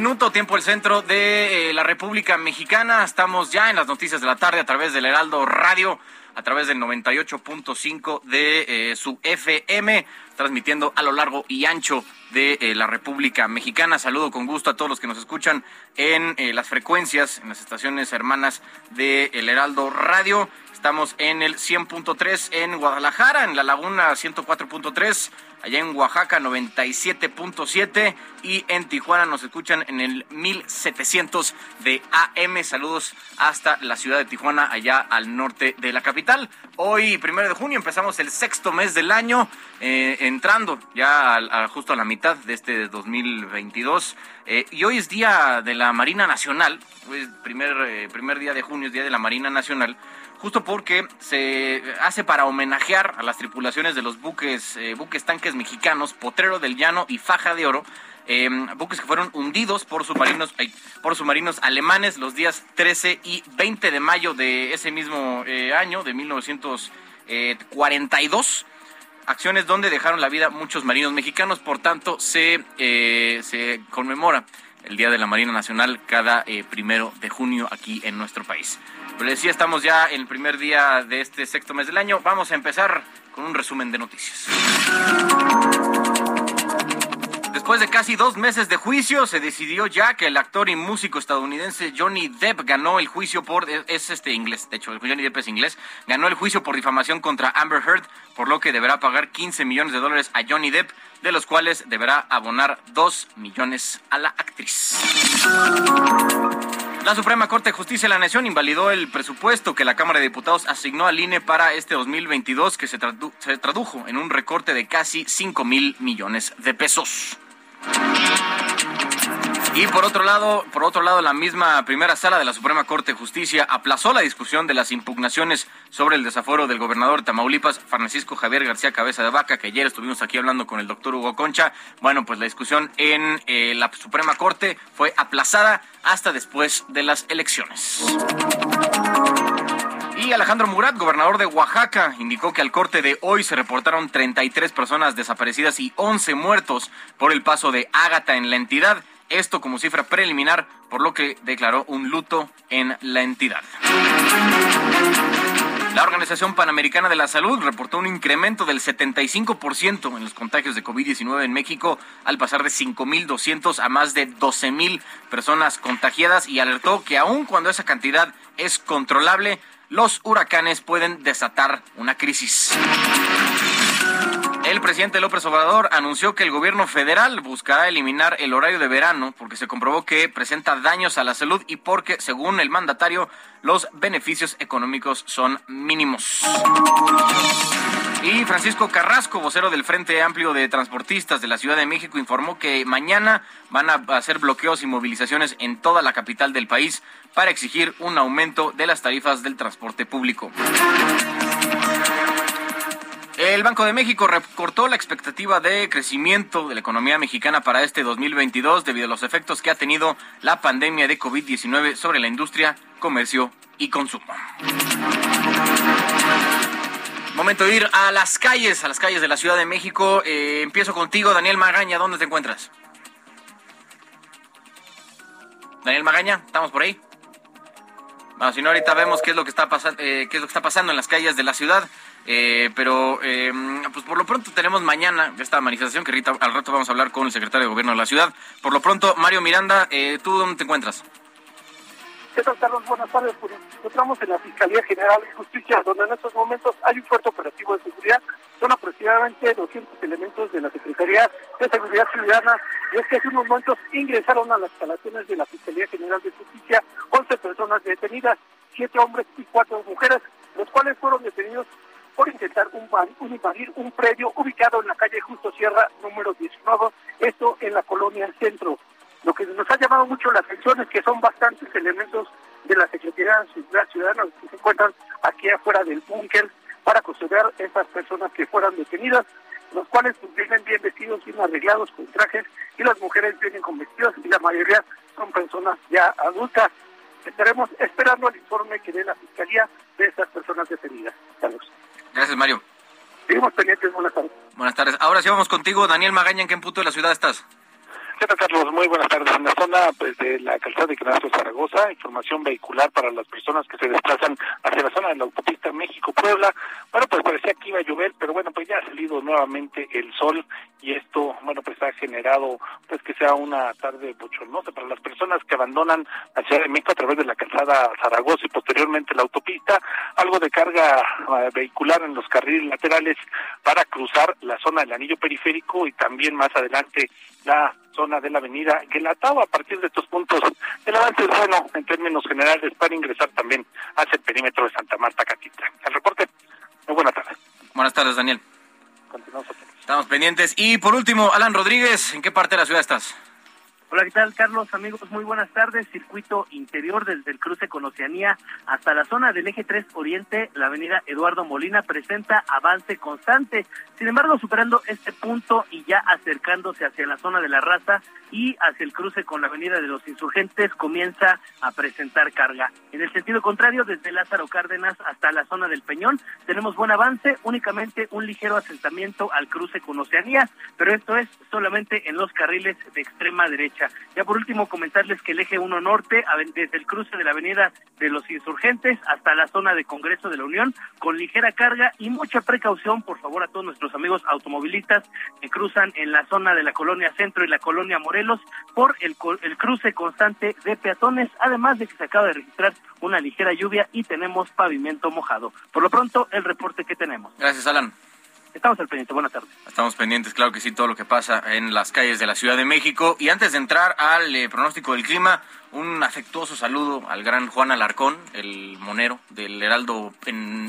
minuto, tiempo el centro de eh, la República Mexicana. Estamos ya en las noticias de la tarde a través del Heraldo Radio, a través del 98.5 de eh, su FM, transmitiendo a lo largo y ancho de eh, la República Mexicana. Saludo con gusto a todos los que nos escuchan en las frecuencias, en las estaciones hermanas de El Heraldo Radio. Estamos en el 100.3 en Guadalajara, en la Laguna 104.3 allá en Oaxaca 97.7 y en Tijuana nos escuchan en el 1700 de AM. Saludos hasta la ciudad de Tijuana, allá al norte de la capital. Hoy, primero de junio, empezamos el sexto mes del año, eh, entrando ya justo a la mitad de este 2022. Eh, y hoy es día de la Marina Nacional, hoy es primer, eh, primer día de junio, es día de la Marina Nacional justo porque se hace para homenajear a las tripulaciones de los buques, eh, buques tanques mexicanos, Potrero del Llano y Faja de Oro, em, buques que fueron hundidos por submarinos, por submarinos alemanes los días 13 y 20 de mayo de ese mismo eh, año, de 1942 acciones donde dejaron la vida muchos marinos mexicanos, por tanto se, eh, se conmemora el Día de la Marina Nacional cada primero de junio aquí en nuestro país. Pero decía, estamos ya en el primer día de este sexto mes del año. Vamos a empezar con un resumen de noticias. Después de casi dos meses de juicio, se decidió ya que el actor y músico estadounidense Johnny Depp ganó el juicio por, es este inglés, de hecho, Johnny Depp es inglés, ganó el juicio por difamación contra Amber Heard, por lo que deberá pagar 15 millones de dólares a Johnny Depp, de los cuales deberá abonar 2 millones a la actriz. La Suprema Corte de Justicia de la Nación invalidó el presupuesto que la Cámara de Diputados asignó al INE para este 2022, que se, se tradujo en un recorte de casi 5 mil millones de pesos. Y por otro lado, por otro lado, la misma primera sala de la Suprema Corte de Justicia aplazó la discusión de las impugnaciones sobre el desaforo del gobernador de Tamaulipas, Francisco Javier García Cabeza de Vaca, que ayer estuvimos aquí hablando con el doctor Hugo Concha. Bueno, pues la discusión en eh, la Suprema Corte fue aplazada hasta después de las elecciones. Y Alejandro Murat, gobernador de Oaxaca, indicó que al corte de hoy se reportaron 33 personas desaparecidas y 11 muertos por el paso de Ágata en la entidad esto como cifra preliminar, por lo que declaró un luto en la entidad. La Organización Panamericana de la Salud reportó un incremento del 75% en los contagios de COVID-19 en México, al pasar de 5.200 a más de 12.000 personas contagiadas y alertó que aun cuando esa cantidad es controlable, los huracanes pueden desatar una crisis. El presidente López Obrador anunció que el gobierno federal buscará eliminar el horario de verano porque se comprobó que presenta daños a la salud y porque, según el mandatario, los beneficios económicos son mínimos. Y Francisco Carrasco, vocero del Frente Amplio de Transportistas de la Ciudad de México, informó que mañana van a hacer bloqueos y movilizaciones en toda la capital del país para exigir un aumento de las tarifas del transporte público. El Banco de México recortó la expectativa de crecimiento de la economía mexicana para este 2022 debido a los efectos que ha tenido la pandemia de COVID-19 sobre la industria, comercio y consumo. Momento de ir a las calles, a las calles de la Ciudad de México. Eh, empiezo contigo, Daniel Magaña. ¿Dónde te encuentras? Daniel Magaña, ¿estamos por ahí? Bueno, si no, ahorita vemos qué es lo que está, eh, qué es lo que está pasando en las calles de la ciudad. Eh, pero, pues por lo pronto tenemos mañana esta manifestación que ahorita, al rato vamos a hablar con el secretario de Gobierno de la ciudad. Por lo pronto, Mario Miranda, ¿tú dónde te encuentras? ¿Qué tal, Carlos? Buenas tardes. Pues nos encontramos en la Fiscalía General de Justicia, donde en estos momentos hay un fuerte operativo de seguridad. Son aproximadamente 200 elementos de la Secretaría de Seguridad Ciudadana. Y es que hace unos momentos ingresaron a las instalaciones de la Fiscalía General de Justicia 11 personas detenidas, 7 hombres y 4 mujeres, los cuales fueron detenidos por intentar un, invadir un predio ubicado en la calle Justo Sierra número 19, esto en la colonia Centro. Lo que nos ha llamado mucho la atención es que son bastantes elementos de la Secretaría de Ciudadana que se encuentran aquí afuera del búnker para custodiar a estas personas que fueran detenidas, los cuales pues, vienen bien vestidos, bien arreglados con trajes, y las mujeres vienen con vestidos, y la mayoría son personas ya adultas. Estaremos esperando el informe que dé la Fiscalía de estas personas detenidas. Gracias, Mario. Seguimos pendientes. Buenas tardes. Buenas tardes. Ahora sí vamos contigo, Daniel Magaña. ¿En qué punto de la ciudad estás? ¿Qué Carlos? Muy buenas tardes. En la zona pues, de la calzada de Ignacio Zaragoza, información vehicular para las personas que se desplazan hacia la zona de la autopista México-Puebla. Bueno, pues parecía que iba a llover, pero bueno, pues ya ha salido nuevamente el sol y esto, bueno, pues ha generado pues que sea una tarde bochornosa para las personas que abandonan la Ciudad de México a través de la calzada Zaragoza y posteriormente la autopista. Algo de carga uh, vehicular en los carriles laterales para cruzar la zona del anillo periférico y también más adelante la zona de la avenida Guelatao. A partir de estos puntos, el avance es bueno en términos generales para ingresar también hacia el perímetro de Santa Marta Catita. El reporte, muy buenas tardes. Buenas tardes, Daniel. Continuamos. Estamos pendientes. Y por último, Alan Rodríguez, ¿en qué parte de la ciudad estás? Hola, ¿qué tal, Carlos? Amigos, muy buenas tardes. Circuito interior desde el cruce con Oceanía hasta la zona del eje 3 Oriente, la avenida Eduardo Molina presenta avance constante. Sin embargo, superando este punto y ya acercándose hacia la zona de la raza y hacia el cruce con la avenida de los insurgentes, comienza a presentar carga. En el sentido contrario, desde Lázaro Cárdenas hasta la zona del Peñón, tenemos buen avance, únicamente un ligero asentamiento al cruce con Oceanía, pero esto es solamente en los carriles de extrema derecha. Ya por último comentarles que el eje 1 norte, desde el cruce de la avenida de los insurgentes hasta la zona de Congreso de la Unión, con ligera carga y mucha precaución, por favor, a todos nuestros amigos automovilistas que cruzan en la zona de la colonia Centro y la colonia Morelos por el, el cruce constante de peatones, además de que se acaba de registrar una ligera lluvia y tenemos pavimento mojado. Por lo pronto, el reporte que tenemos. Gracias, Alan. Estamos al pendiente. Buenas tardes. Estamos pendientes, claro que sí, todo lo que pasa en las calles de la Ciudad de México. Y antes de entrar al eh, pronóstico del clima, un afectuoso saludo al gran Juan Alarcón, el monero del Heraldo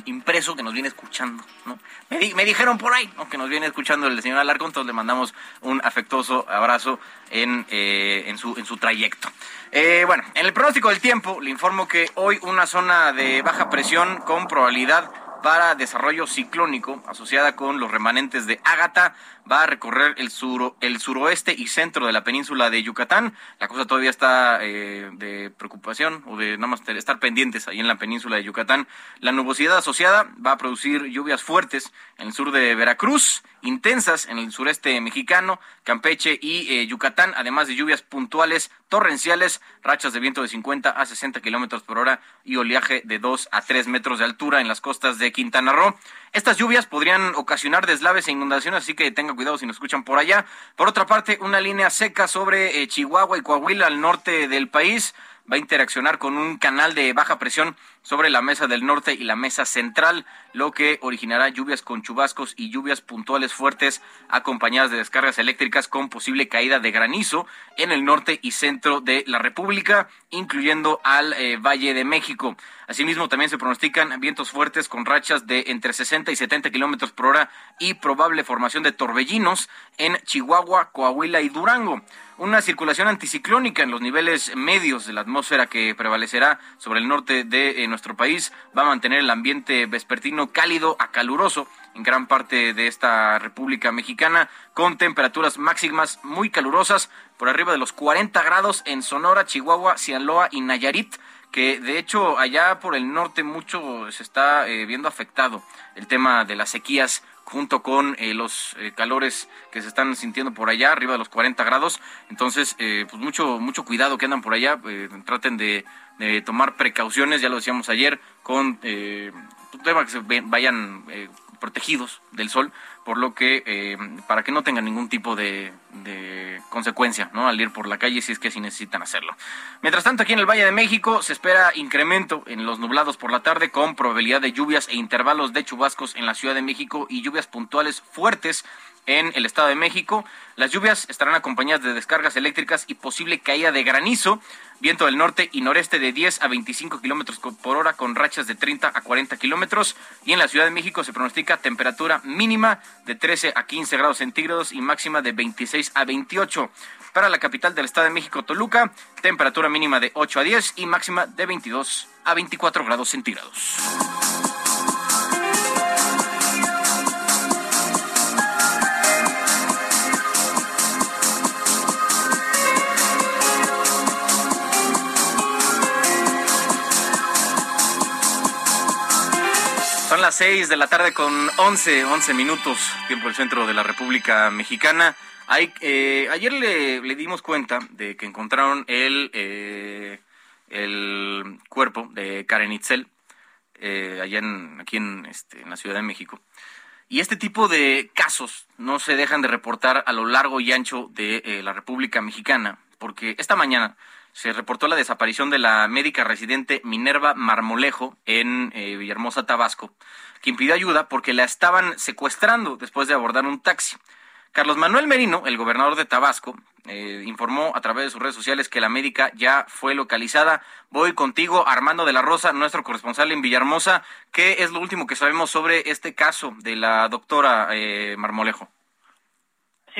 impreso que nos viene escuchando. ¿no? Me, dijeron por ahí que nos viene escuchando el señor Alarcón, entonces le mandamos un afectuoso abrazo en, eh, en, su, en su trayecto. Eh, bueno, en el pronóstico del tiempo le informo que hoy una zona de baja presión con probabilidad para desarrollo ciclónico asociada con los remanentes de Ágata va a recorrer el, sur, el suroeste y centro de la península de Yucatán. La cosa todavía está eh, de preocupación o de nada más estar pendientes ahí en la península de Yucatán. La nubosidad asociada va a producir lluvias fuertes en el sur de Veracruz, intensas en el sureste mexicano, Campeche y eh, Yucatán, además de lluvias puntuales torrenciales, rachas de viento de 50 a 60 kilómetros por hora y oleaje de 2 a 3 metros de altura en las costas de Quintana Roo. Estas lluvias podrían ocasionar deslaves e inundaciones, así que tengan cuidado si nos escuchan por allá. Por otra parte, una línea seca sobre eh, Chihuahua y Coahuila al norte del país va a interaccionar con un canal de baja presión sobre la mesa del norte y la mesa central, lo que originará lluvias con chubascos y lluvias puntuales fuertes acompañadas de descargas eléctricas con posible caída de granizo en el norte y centro de la República, incluyendo al eh, Valle de México. Asimismo, también se pronostican vientos fuertes con rachas de entre 60 y 70 kilómetros por hora y probable formación de torbellinos en Chihuahua, Coahuila y Durango. Una circulación anticiclónica en los niveles medios de la atmósfera que prevalecerá sobre el norte de nuestro país va a mantener el ambiente vespertino cálido a caluroso en gran parte de esta República Mexicana, con temperaturas máximas muy calurosas, por arriba de los 40 grados en Sonora, Chihuahua, Sinaloa y Nayarit que de hecho allá por el norte mucho se está eh, viendo afectado el tema de las sequías junto con eh, los eh, calores que se están sintiendo por allá, arriba de los 40 grados. Entonces, pues mucho, mucho cuidado que andan por allá. traten de, tomar precauciones, ya lo decíamos ayer, con un tema que se vayan protegidos del sol, por lo que eh, para que no tengan ningún tipo de, consecuencia ¿no? al ir por la calle si es que así necesitan hacerlo. Mientras tanto, aquí en el Valle de México se espera incremento en los nublados por la tarde con probabilidad de lluvias e intervalos de chubascos en la Ciudad de México y lluvias puntuales fuertes en el Estado de México. Las lluvias estarán acompañadas de descargas eléctricas y posible caída de granizo. Viento del norte y noreste de 10 a 25 kilómetros por hora con rachas de 30 a 40 kilómetros. Y en la Ciudad de México se pronostica temperatura mínima de 13 a 15 grados centígrados y máxima de 26 a 28. Para la capital del Estado de México, Toluca, temperatura mínima de 8 a 10 y máxima de 22 a 24 grados centígrados. Las seis de la tarde con once, once minutos, tiempo del centro de la República Mexicana. Eh, ayer le, le, dimos cuenta de que encontraron el, eh, el cuerpo de Karen Itzel, eh, allá en, aquí este, en la Ciudad de México. Y este tipo de casos no se dejan de reportar a lo largo y ancho de la República Mexicana, porque esta mañana se reportó la desaparición de la médica residente Minerva Marmolejo en eh, Villahermosa, Tabasco, quien pidió ayuda porque la estaban secuestrando después de abordar un taxi. Carlos Manuel Merino, el gobernador de Tabasco, eh, informó a través de sus redes sociales que la médica ya fue localizada. Voy contigo, Armando de la Rosa, nuestro corresponsal en Villahermosa. ¿Qué es lo último que sabemos sobre este caso de la doctora eh, Marmolejo?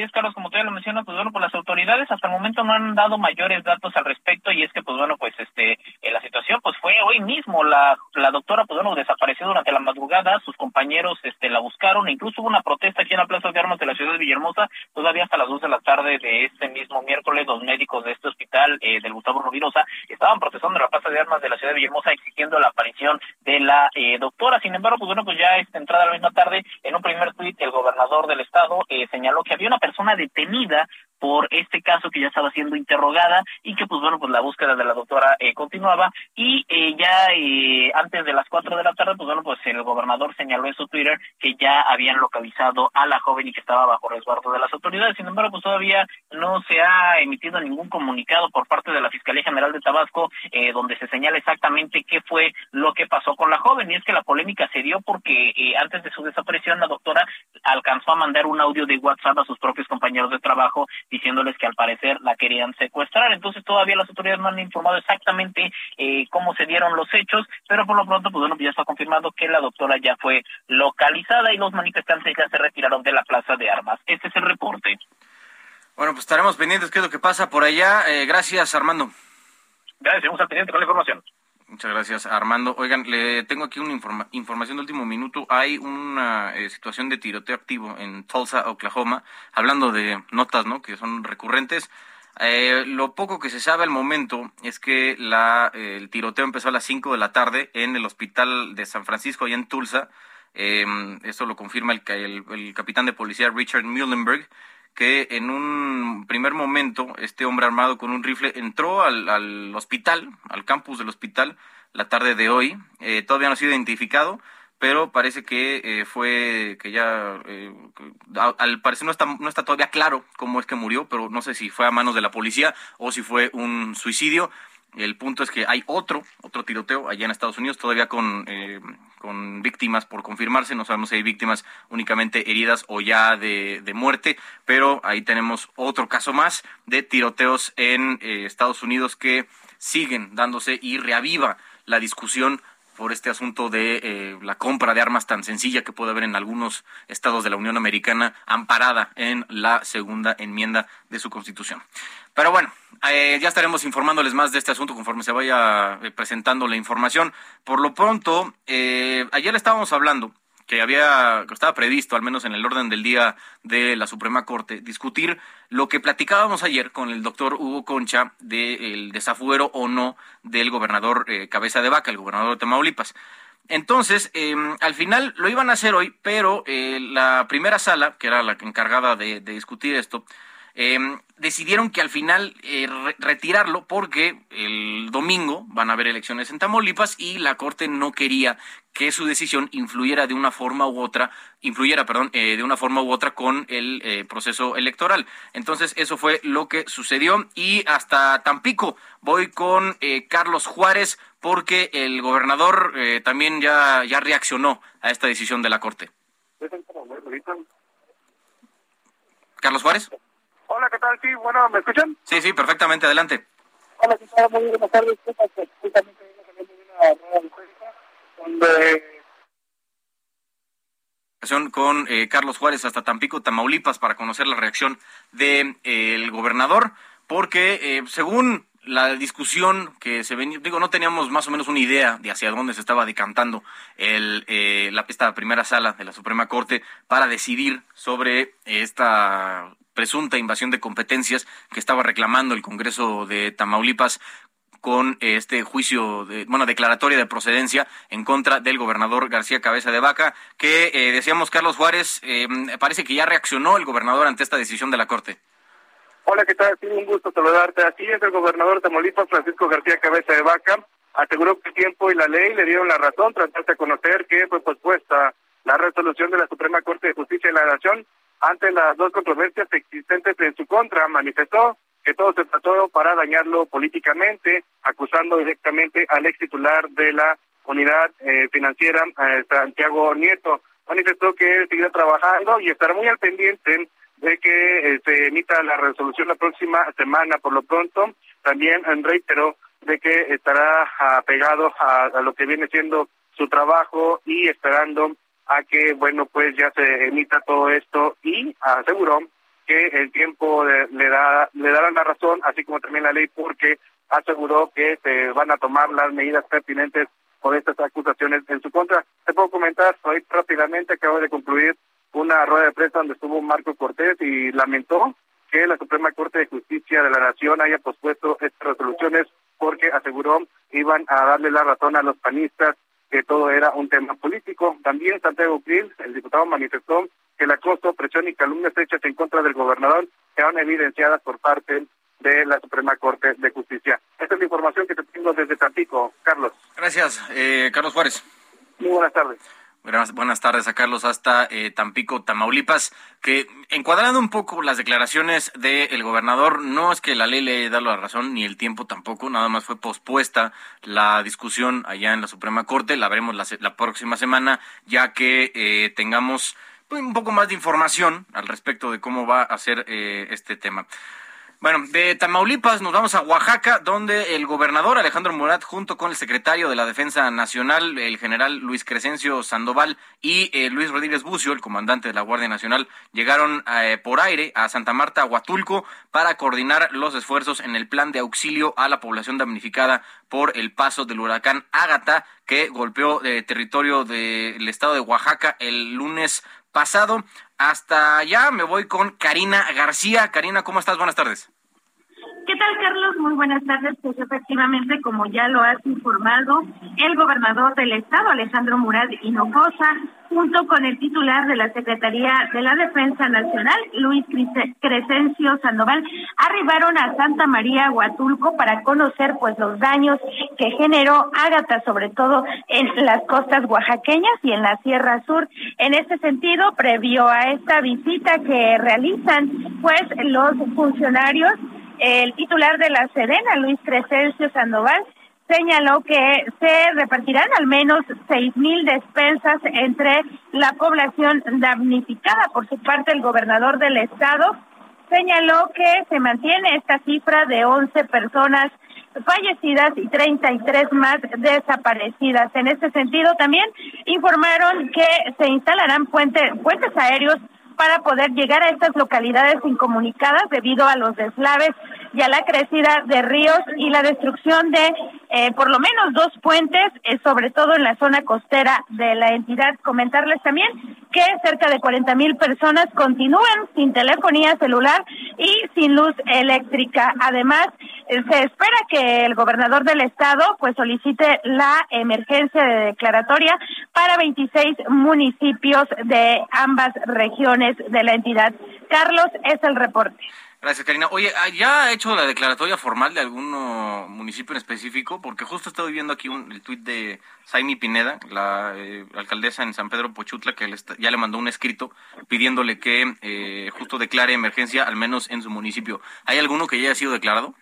Es, Carlos, como tú ya lo mencionas, pues bueno, pues las autoridades hasta el momento no han dado mayores datos al respecto y es que, pues bueno, pues este, eh, la situación pues fue hoy mismo, la, la doctora, pues bueno, desapareció durante la madrugada, sus compañeros este, la buscaron, e incluso hubo una protesta aquí en la Plaza de Armas de la ciudad de Villahermosa, todavía hasta las dos de la tarde de este mismo miércoles, los médicos de este hospital eh, del Gustavo Rubirosa estaban protestando en la Plaza de Armas de la ciudad de Villahermosa exigiendo la aparición de la eh, doctora, sin embargo, pues bueno, pues ya esta entrada la misma tarde, en un primer tuit, el gobernador del estado eh, señaló que había una persona detenida por este caso que ya estaba siendo interrogada y que pues bueno pues la búsqueda de la doctora eh, continuaba y eh, ya eh, antes de las cuatro de la tarde pues bueno pues el gobernador señaló en su Twitter que ya habían localizado a la joven y que estaba bajo resguardo de las autoridades. Sin embargo pues todavía no se ha emitido ningún comunicado por parte de la Fiscalía General de Tabasco donde se señala exactamente qué fue lo que pasó con la joven. Y es que la polémica se dio porque antes de su desaparición la doctora alcanzó a mandar un audio de WhatsApp a sus propios compañeros de trabajo diciéndoles que al parecer la querían secuestrar. Entonces todavía las autoridades no han informado exactamente eh, cómo se dieron los hechos, pero por lo pronto, pues bueno, ya está confirmado que la doctora ya fue localizada y los manifestantes ya se retiraron de la plaza de armas. Este es el reporte. Bueno, pues estaremos pendientes qué es lo que pasa por allá. Eh, gracias, Armando. Gracias, seguimos al pendiente con la información. Muchas gracias, Armando. Oigan, le tengo aquí una información de último minuto. Hay una eh, situación de tiroteo activo en Tulsa, Oklahoma, hablando de notas, ¿no? Que son recurrentes. Eh, lo poco que se sabe al momento es que la, el tiroteo empezó a las 5 de la tarde en el hospital de San Francisco, allá en Tulsa. Eh, esto lo confirma el, el, el capitán de policía Richard Muhlenberg que en un primer momento este hombre armado con un rifle entró al, al hospital, al campus del hospital, la tarde de hoy. Eh, todavía no ha sido identificado, pero parece que eh, fue que ya eh, al parecer no está no está todavía claro cómo es que murió, pero no sé si fue a manos de la policía o si fue un suicidio. El punto es que hay otro, otro tiroteo allá en Estados Unidos, todavía con, eh, con víctimas por confirmarse. No sabemos si hay víctimas únicamente heridas o ya de, de muerte, pero ahí tenemos otro caso más de tiroteos en eh, Estados Unidos que siguen dándose y reaviva la discusión por este asunto de eh, la compra de armas tan sencilla que puede haber en algunos estados de la Unión Americana, amparada en la segunda enmienda de su Constitución. Pero bueno, eh, ya estaremos informándoles más de este asunto conforme se vaya eh, presentando la información. Por lo pronto, ayer estábamos hablando que había que estaba previsto, al menos en el orden del día de la Suprema Corte, discutir lo que platicábamos ayer con el doctor Hugo Concha del desafuero o no del gobernador eh, Cabeza de Vaca, el gobernador de Tamaulipas. Entonces, em, al final lo iban a hacer hoy, pero eh, la primera sala, que era la encargada de discutir esto, Em, decidieron que al final eh, retirarlo porque el domingo van a haber elecciones en Tamaulipas y la Corte no quería que su decisión influyera de una forma u otra, influyera, perdón, eh, de una forma u otra con el eh, proceso electoral. Entonces, eso fue lo que sucedió y hasta Tampico voy con Carlos Juárez porque el gobernador también ya, ya reaccionó a esta decisión de la Corte. Carlos Juárez. Hola, ¿qué tal? Sí, bueno, ¿me escuchan? Sí, sí, perfectamente, adelante. Hola, ¿qué tal? Muy buenas tardes. Justamente prensa donde con eh, Carlos Juárez hasta Tampico, Tamaulipas, para conocer la reacción del de, eh, gobernador, porque eh, según la discusión que se venía, digo, no teníamos más o menos una idea de hacia dónde se estaba decantando el, la, esta primera sala de la Suprema Corte para decidir sobre esta presunta invasión de competencias que estaba reclamando el Congreso de Tamaulipas con este juicio, de, bueno, declaratoria de procedencia en contra del gobernador García Cabeza de Vaca, que eh, decíamos Carlos Juárez, eh, parece que ya reaccionó el gobernador ante esta decisión de la Corte. Hola, ¿qué tal? Sí, un gusto saludarte. Así es, el gobernador Tamaulipas, Francisco García Cabeza de Vaca, aseguró que el tiempo y la ley le dieron la razón tras de conocer que fue pospuesta la resolución de la Suprema Corte de Justicia de la Nación ante las dos controversias existentes en su contra, manifestó que todo se trató para dañarlo políticamente, acusando directamente al ex titular de la unidad eh, financiera, eh, Santiago Nieto. Manifestó que seguirá trabajando y estará muy al pendiente de que eh, se emita la resolución la próxima semana. Por lo pronto, también reiteró de que estará apegado a lo que viene siendo su trabajo y esperando a que, bueno, pues ya se emita todo esto y aseguró que el tiempo le da le dará la razón, así como también la ley, porque aseguró que se van a tomar las medidas pertinentes por estas acusaciones en su contra. Te puedo comentar, hoy rápidamente acabo de concluir una rueda de prensa donde estuvo Marco Cortés y lamentó que la Suprema Corte de Justicia de la Nación haya pospuesto estas resoluciones porque aseguró iban a darle la razón a los panistas que todo era un tema político. También Santiago Krill, el diputado, manifestó que el acoso, presión y calumnias hechas en contra del gobernador eran evidenciadas por parte de la Suprema Corte de Justicia. Esta es la información que te tengo desde Tampico. Carlos. Gracias, eh, Carlos Juárez. Muy buenas tardes. Buenas tardes a Carlos hasta eh, Tampico, Tamaulipas, que encuadrando un poco las declaraciones del gobernador, no es que la ley le dado la razón, ni el tiempo tampoco, nada más fue pospuesta la discusión allá en la Suprema Corte, la veremos la, próxima semana, ya que eh, tengamos pues, un poco más de información al respecto de cómo va a ser eh, este tema. Bueno, de Tamaulipas nos vamos a Oaxaca, donde el gobernador Alejandro Murat, junto con el secretario de la Defensa Nacional, el general Luis Crescencio Sandoval y eh, Luis Rodríguez Bucio, el comandante de la Guardia Nacional, llegaron eh, por aire a Santa Marta, Huatulco, para coordinar los esfuerzos en el plan de auxilio a la población damnificada por el paso del huracán Ágata, que golpeó el eh, territorio del estado de Oaxaca el lunes pasado. Hasta allá me voy con Karina García. Karina, ¿cómo estás? Buenas tardes. ¿Qué tal, Carlos? Muy buenas tardes. Pues efectivamente, como ya lo has informado, el gobernador del estado, Alejandro Murad Hinojosa, junto con el titular de la Secretaría de la Defensa Nacional, Luis Crescencio Sandoval, arribaron a Santa María Huatulco para conocer pues los daños que generó Ágata, sobre todo en las costas oaxaqueñas y en la Sierra Sur. En este sentido, previo a esta visita que realizan pues los funcionarios el titular de la Sedena, Luis Crescencio Sandoval, señaló que se repartirán al menos seis mil despensas entre la población damnificada. Por su parte, el gobernador del estado señaló que se mantiene esta cifra de 11 personas fallecidas y 33 más desaparecidas. En este sentido, también informaron que se instalarán puentes aéreos para poder llegar a estas localidades incomunicadas debido a los deslaves y a la crecida de ríos y la destrucción de eh, por lo menos dos puentes, eh, sobre todo en la zona costera de la entidad. Comentarles también que cerca de 40 mil personas continúan sin telefonía celular y sin luz eléctrica. Además, eh, se espera que el gobernador del estado pues solicite la emergencia de declaratoria para 26 municipios de ambas regiones de la entidad. Carlos, es el reporte. Gracias, Karina. Oye, ah, ¿ya ha hecho la declaratoria formal de algún municipio en específico? Porque justo estoy viendo aquí un, el tuit de Saimi Pineda, la eh, alcaldesa en San Pedro Pochutla, que ya le mandó un escrito pidiéndole que eh, justo declare emergencia, al menos en su municipio. ¿Hay alguno que ya haya sido declarado?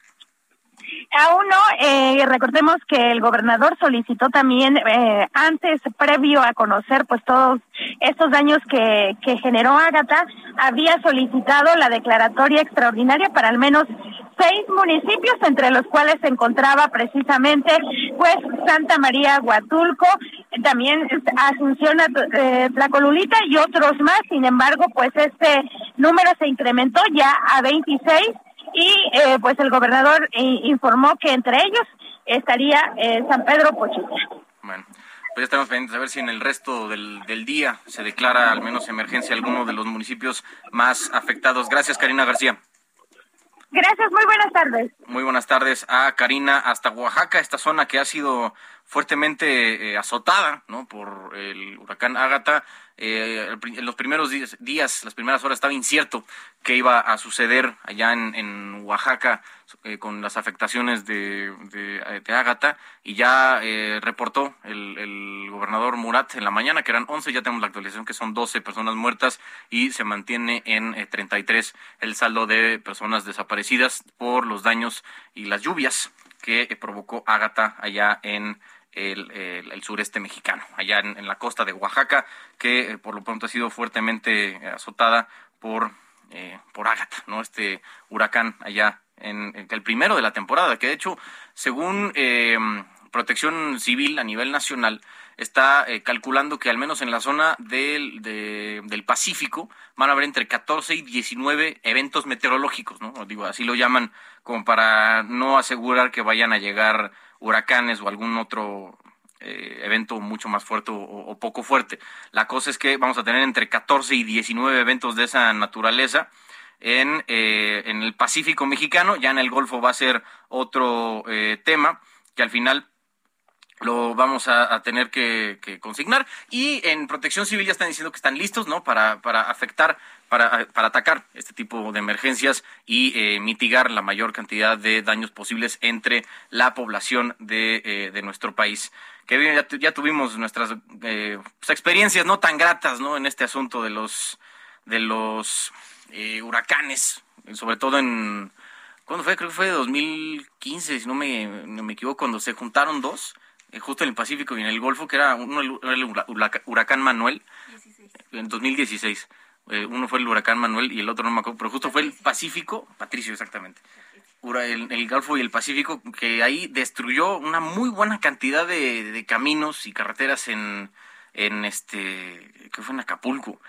Aún no, eh, recordemos que el gobernador solicitó también eh, antes, previo a conocer pues todos estos daños que, que generó Ágata, había solicitado la declaratoria extraordinaria para al menos seis municipios, entre los cuales se encontraba precisamente pues Santa María Huatulco, también Asunción eh, Tlacolulita y otros más. Sin embargo, pues este número se incrementó ya a 26 y eh, pues el gobernador eh, informó que entre ellos estaría eh, San Pedro Pochita. Bueno, pues ya estamos pendientes a ver si en el resto del, del día se declara al menos emergencia alguno de los municipios más afectados. Gracias, Karina García. Gracias, muy buenas tardes. Muy buenas tardes a Karina hasta Oaxaca, esta zona que ha sido fuertemente azotada ¿no? por el huracán Ágata eh, en los primeros días, las primeras horas, estaba incierto qué iba a suceder allá en, Oaxaca eh, con las afectaciones de, de, y ya eh, reportó el, gobernador Murat en la mañana que eran 11, ya tenemos la actualización que son 12 personas muertas y se mantiene en 33 el saldo de personas desaparecidas por los daños y las lluvias que provocó Ágata allá en el, sureste mexicano, allá en, la costa de Oaxaca, que eh, por lo pronto ha sido fuertemente eh, azotada por, eh, por Ágata, ¿no? Este huracán allá en, el primero de la temporada, que de hecho, según Protección Civil a nivel nacional, está calculando que al menos en la zona del, del Pacífico van a haber entre 14 y 19 eventos meteorológicos, ¿no? Digo, así lo llaman como para no asegurar que vayan a llegar huracanes o algún otro eh, evento mucho más fuerte o, poco fuerte. La cosa es que vamos a tener entre 14 y 19 eventos de esa naturaleza en, eh, en el Pacífico mexicano, ya en el Golfo va a ser otro eh, tema que al final lo vamos a, tener que, consignar y en Protección Civil ya están diciendo que están listos, ¿no? Para, para afectar, para, para atacar este tipo de emergencias y eh, mitigar la mayor cantidad de daños posibles entre la población de, eh, de nuestro país. Que ya, ya tuvimos nuestras eh, pues, experiencias no tan gratas, ¿no? En este asunto de los de los huracanes, sobre todo en ¿cuándo fue? Creo que fue 2015, si no me, no me equivoco, cuando se juntaron dos eh, justo en el Pacífico y en el Golfo, que era uno el huracán Manuel, en 2016. Eh, uno fue el huracán Manuel y el otro no me acuerdo, pero justo fue el Pacífico, Patricio exactamente. El, Golfo y el Pacífico, que ahí destruyó una muy buena cantidad de, caminos y carreteras en, en este, que fue en Acapulco.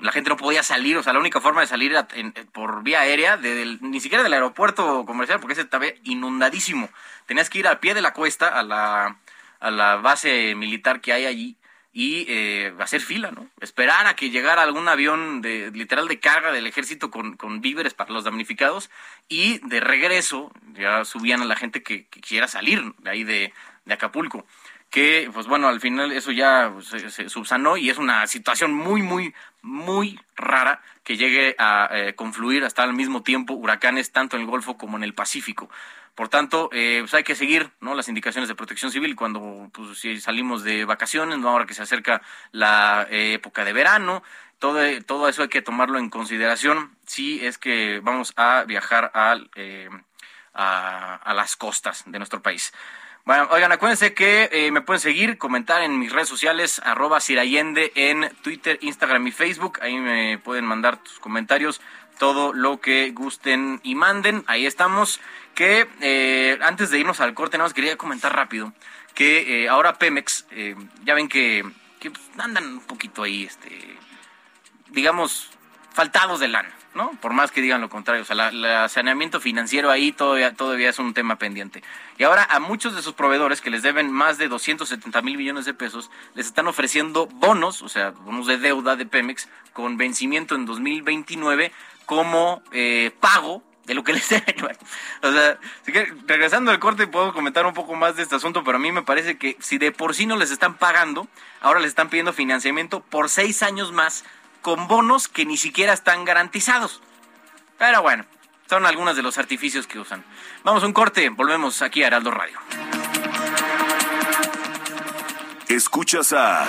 La gente no podía salir, o sea, la única forma de salir era por vía aérea, ni siquiera del aeropuerto comercial, porque ese estaba inundadísimo. Tenías que ir al pie de la cuesta, a la, a la base militar que hay allí y eh, hacer fila, ¿no? Esperar a que llegara algún avión de literal de carga del ejército con, con víveres para los damnificados y de regreso ya subían a la gente que, quisiera salir de ahí de, de, Acapulco. Que, pues bueno, al final eso ya se, subsanó y es una situación muy, muy, muy rara que llegue a eh, confluir hasta al mismo tiempo huracanes tanto en el Golfo como en el Pacífico. Por tanto, eh, pues hay que seguir ¿no? las indicaciones de protección civil cuando pues, si salimos de vacaciones, ¿no? ahora que se acerca la eh, época de verano, todo, todo eso hay que tomarlo en consideración si es que vamos a viajar al, eh, a, a, las costas de nuestro país. Bueno, oigan, acuérdense que eh, me pueden seguir, comentar en mis redes sociales, arroba Sirayende en Twitter, Instagram y Facebook. Ahí me pueden mandar tus comentarios, todo lo que gusten y manden. Ahí estamos. Que eh, antes de irnos al corte, nada más quería comentar rápido que eh, ahora Pemex, eh, ya ven que, que pues, andan un poquito ahí, este, digamos, faltados de lana. ¿no? Por más que digan lo contrario, o sea, el saneamiento financiero ahí todavía, todavía es un tema pendiente. Y ahora a muchos de sus proveedores que les deben más de 270 mil millones de pesos, les están ofreciendo bonos, o sea, bonos de deuda de Pemex con vencimiento en 2029 como eh, pago de lo que les deben. o sea, regresando al corte puedo comentar un poco más de este asunto, pero a mí me parece que si de por sí no les están pagando, ahora les están pidiendo financiamiento por seis años más con bonos que ni siquiera están garantizados. Pero bueno, son algunos de los artificios que usan. Vamos a un corte, volvemos aquí a Heraldo Radio. Escuchas a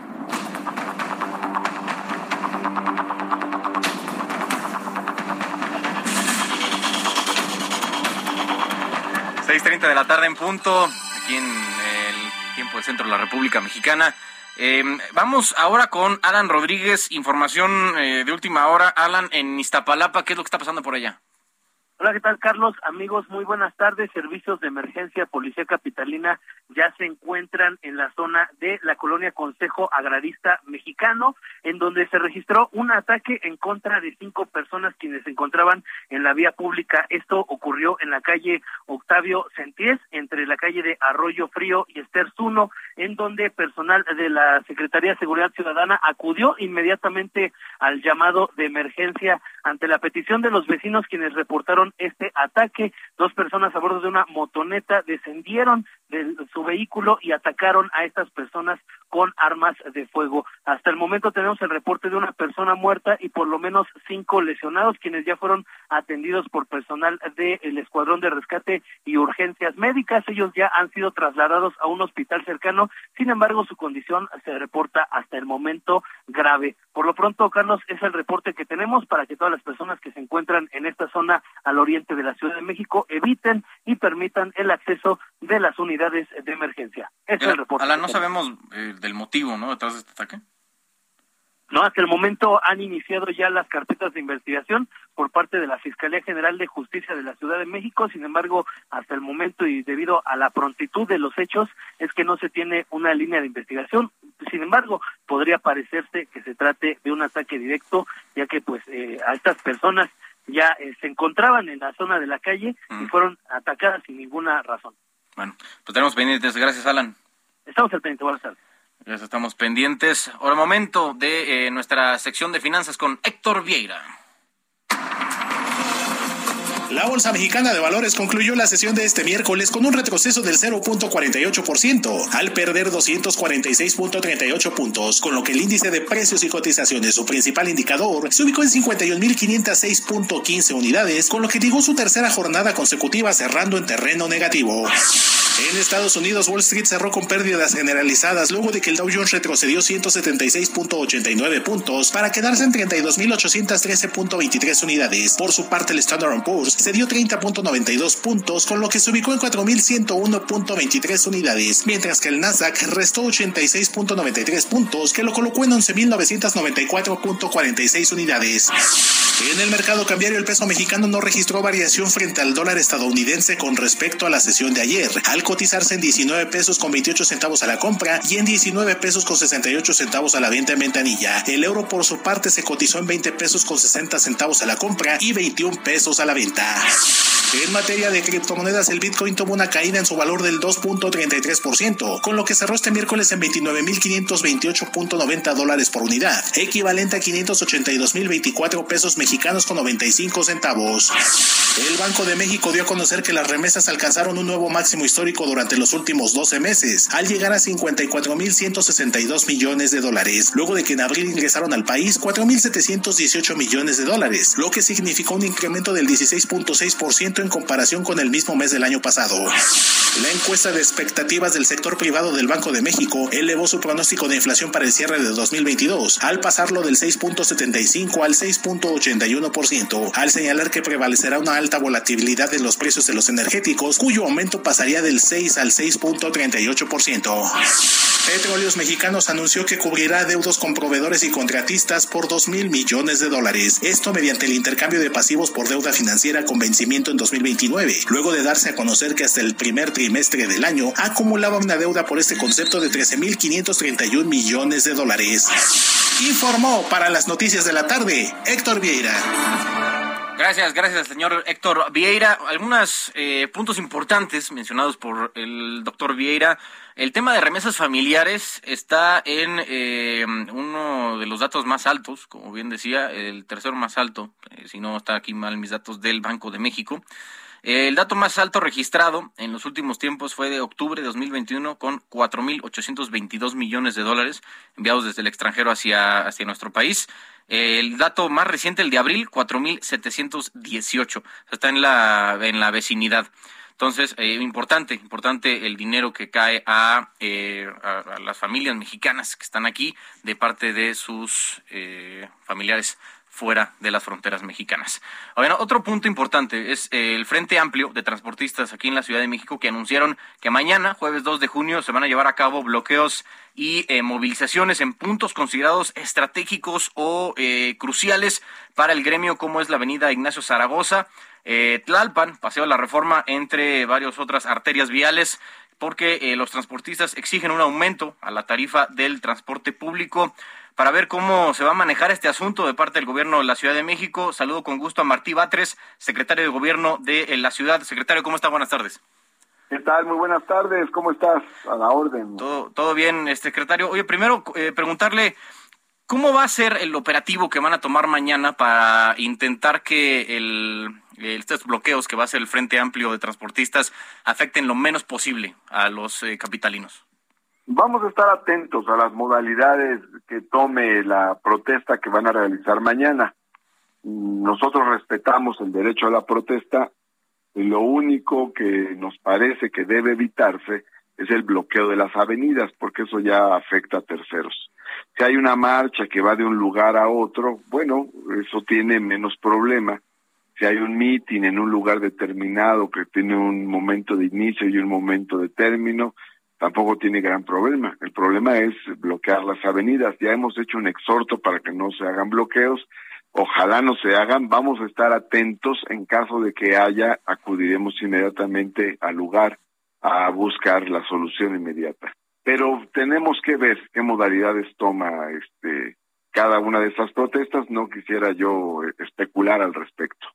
6.30 de la tarde en punto, aquí en el tiempo del centro de la República Mexicana. Eh, vamos ahora con Alan Rodríguez, información eh, de última hora. Alan, en Iztapalapa, ¿qué es lo que está pasando por allá? Hola, ¿qué tal, Carlos? Amigos, muy buenas tardes. Servicios de emergencia Policía Capitalina ya se encuentran en la zona de la colonia Consejo Agrarista Mexicano, en donde se registró un ataque en contra de cinco personas quienes se encontraban en la vía pública. Esto ocurrió en la calle Octavio Centíes, entre la calle de Arroyo Frío y Esterzuno, en donde personal de la Secretaría de Seguridad Ciudadana acudió inmediatamente al llamado de emergencia ante la petición de los vecinos quienes reportaron este ataque. Dos personas a bordo de una motoneta descendieron de su vehículo y atacaron a estas personas con armas de fuego. Hasta el momento tenemos el reporte de una persona muerta y por lo menos cinco lesionados, quienes ya fueron atendidos por personal del Escuadrón de Rescate y Urgencias Médicas. Ellos ya han sido trasladados a un hospital cercano, sin embargo su condición se reporta hasta el momento grave. Por lo pronto, Carlos, es el reporte que tenemos para que todas las personas que se encuentran en esta zona al oriente de la Ciudad de México eviten y permitan el acceso de las unidades de emergencia. es el reporte. Alan, no sabemos eh, del motivo, ¿no? Detrás de este ataque. No, hasta el momento han iniciado ya las carpetas de investigación por parte de la Fiscalía General de Justicia de la Ciudad de México. Sin embargo, hasta el momento y debido a la prontitud de los hechos, es que no se tiene una línea de investigación. Sin embargo, podría parecerse que se trate de un ataque directo, ya que pues eh, a estas personas ya eh, se encontraban en la zona de la calle y fueron atacadas sin ninguna razón. Bueno, pues tenemos pendientes. Gracias, Alan. Estamos al pendiente. Buenas tardes. Ya estamos pendientes. Ahora momento de eh, nuestra sección de finanzas con Héctor Vieira. La Bolsa Mexicana de Valores concluyó la sesión de este miércoles con un retroceso del 0.48% al perder 246.38 puntos, con lo que el índice de precios y cotizaciones, su principal indicador, se ubicó en 51.506.15 unidades, con lo que llegó su tercera jornada consecutiva cerrando en terreno negativo. En Estados Unidos, Wall Street cerró con pérdidas generalizadas luego de que el Dow Jones retrocedió 176.89 puntos para quedarse en 32.813.23 unidades. Por su parte, el Standard Poor's se dio 30.92 puntos, con lo que se ubicó en 4.101.23 unidades, mientras que el Nasdaq restó 86.93 puntos, que lo colocó en 11.994.46 unidades. En el mercado cambiario, el peso mexicano no registró variación frente al dólar estadounidense con respecto a la sesión de ayer, al cotizarse en 19 pesos con 28 centavos a la compra y en 19 pesos con 68 centavos a la venta en ventanilla. El euro por su parte se cotizó en 20 pesos con 60 centavos a la compra y 21 pesos a la venta. Yeah. En materia de criptomonedas, el Bitcoin tuvo una caída en su valor del 2.33%, con lo que cerró este miércoles en 29.528.90 dólares por unidad, equivalente a 582.024 pesos mexicanos con 95 centavos. El Banco de México dio a conocer que las remesas alcanzaron un nuevo máximo histórico durante los últimos 12 meses, al llegar a 54.162 millones de dólares, luego de que en abril ingresaron al país 4.718 millones de dólares, lo que significó un incremento del 16.6% en comparación con el mismo mes del año pasado. La encuesta de expectativas del sector privado del Banco de México elevó su pronóstico de inflación para el cierre de 2022 al pasarlo del 6.75 al 6.81%, al señalar que prevalecerá una alta volatilidad en los precios de los energéticos, cuyo aumento pasaría del 6 al 6.38%. Petróleos Mexicanos anunció que cubrirá deudos con proveedores y contratistas por 2 mil millones de dólares. Esto mediante el intercambio de pasivos por deuda financiera con vencimiento en 2029, luego de darse a conocer que hasta el primer trimestre del año acumulaba una deuda por este concepto de 13.531 millones de dólares. Informó para las noticias de la tarde Héctor Vieira. Gracias, gracias, señor Héctor Vieira. Algunos eh, puntos importantes mencionados por el doctor Vieira. El tema de remesas familiares está en eh, uno de los datos más altos, como bien decía, el tercero más alto, eh, si no está aquí mal mis datos del Banco de México. El dato más alto registrado en los últimos tiempos fue de octubre de 2021 con 4.822 millones de dólares enviados desde el extranjero hacia, hacia nuestro país. El dato más reciente, el de abril, 4.718. Está en la, en la vecinidad. Entonces, eh, importante, importante el dinero que cae a, eh, a, las familias mexicanas que están aquí de parte de sus eh, familiares fuera de las fronteras mexicanas. Bueno, otro punto importante es el Frente Amplio de Transportistas aquí en la Ciudad de México que anunciaron que mañana, jueves 2 de junio, se van a llevar a cabo bloqueos y movilizaciones en puntos considerados estratégicos o eh, cruciales para el gremio como es la avenida Ignacio Zaragoza, Tlalpan, Paseo de la Reforma, entre varias otras arterias viales porque los transportistas exigen un aumento a la tarifa del transporte público para ver cómo se va a manejar este asunto de parte del gobierno de la Ciudad de México. Saludo con gusto a Martí Batres, secretario de gobierno de eh, la ciudad. Secretario, ¿cómo está? Buenas tardes. ¿Qué tal? Muy buenas tardes. ¿Cómo estás? A la orden. Todo, todo bien, este, secretario. Oye, primero eh, preguntarle, ¿cómo va a ser el operativo que van a tomar mañana para intentar que el, estos bloqueos que va a ser el Frente Amplio de Transportistas afecten lo menos posible a los eh, capitalinos? Vamos a estar atentos a las modalidades que tome la protesta que van a realizar mañana. Nosotros respetamos el derecho a la protesta. Y lo único que nos parece que debe evitarse es el bloqueo de las avenidas, porque eso ya afecta a terceros. Si hay una marcha que va de un lugar a otro, bueno, eso tiene menos problema. Si hay un meeting en un lugar determinado que tiene un momento de inicio y un momento de término, tampoco tiene gran problema. El problema es bloquear las avenidas. Ya hemos hecho un exhorto para que no se hagan bloqueos. Ojalá no se hagan. Vamos a estar atentos. En caso de que haya, acudiremos inmediatamente al lugar a buscar la solución inmediata. Pero tenemos que ver qué modalidades toma este cada una de esas protestas. No quisiera yo especular al respecto.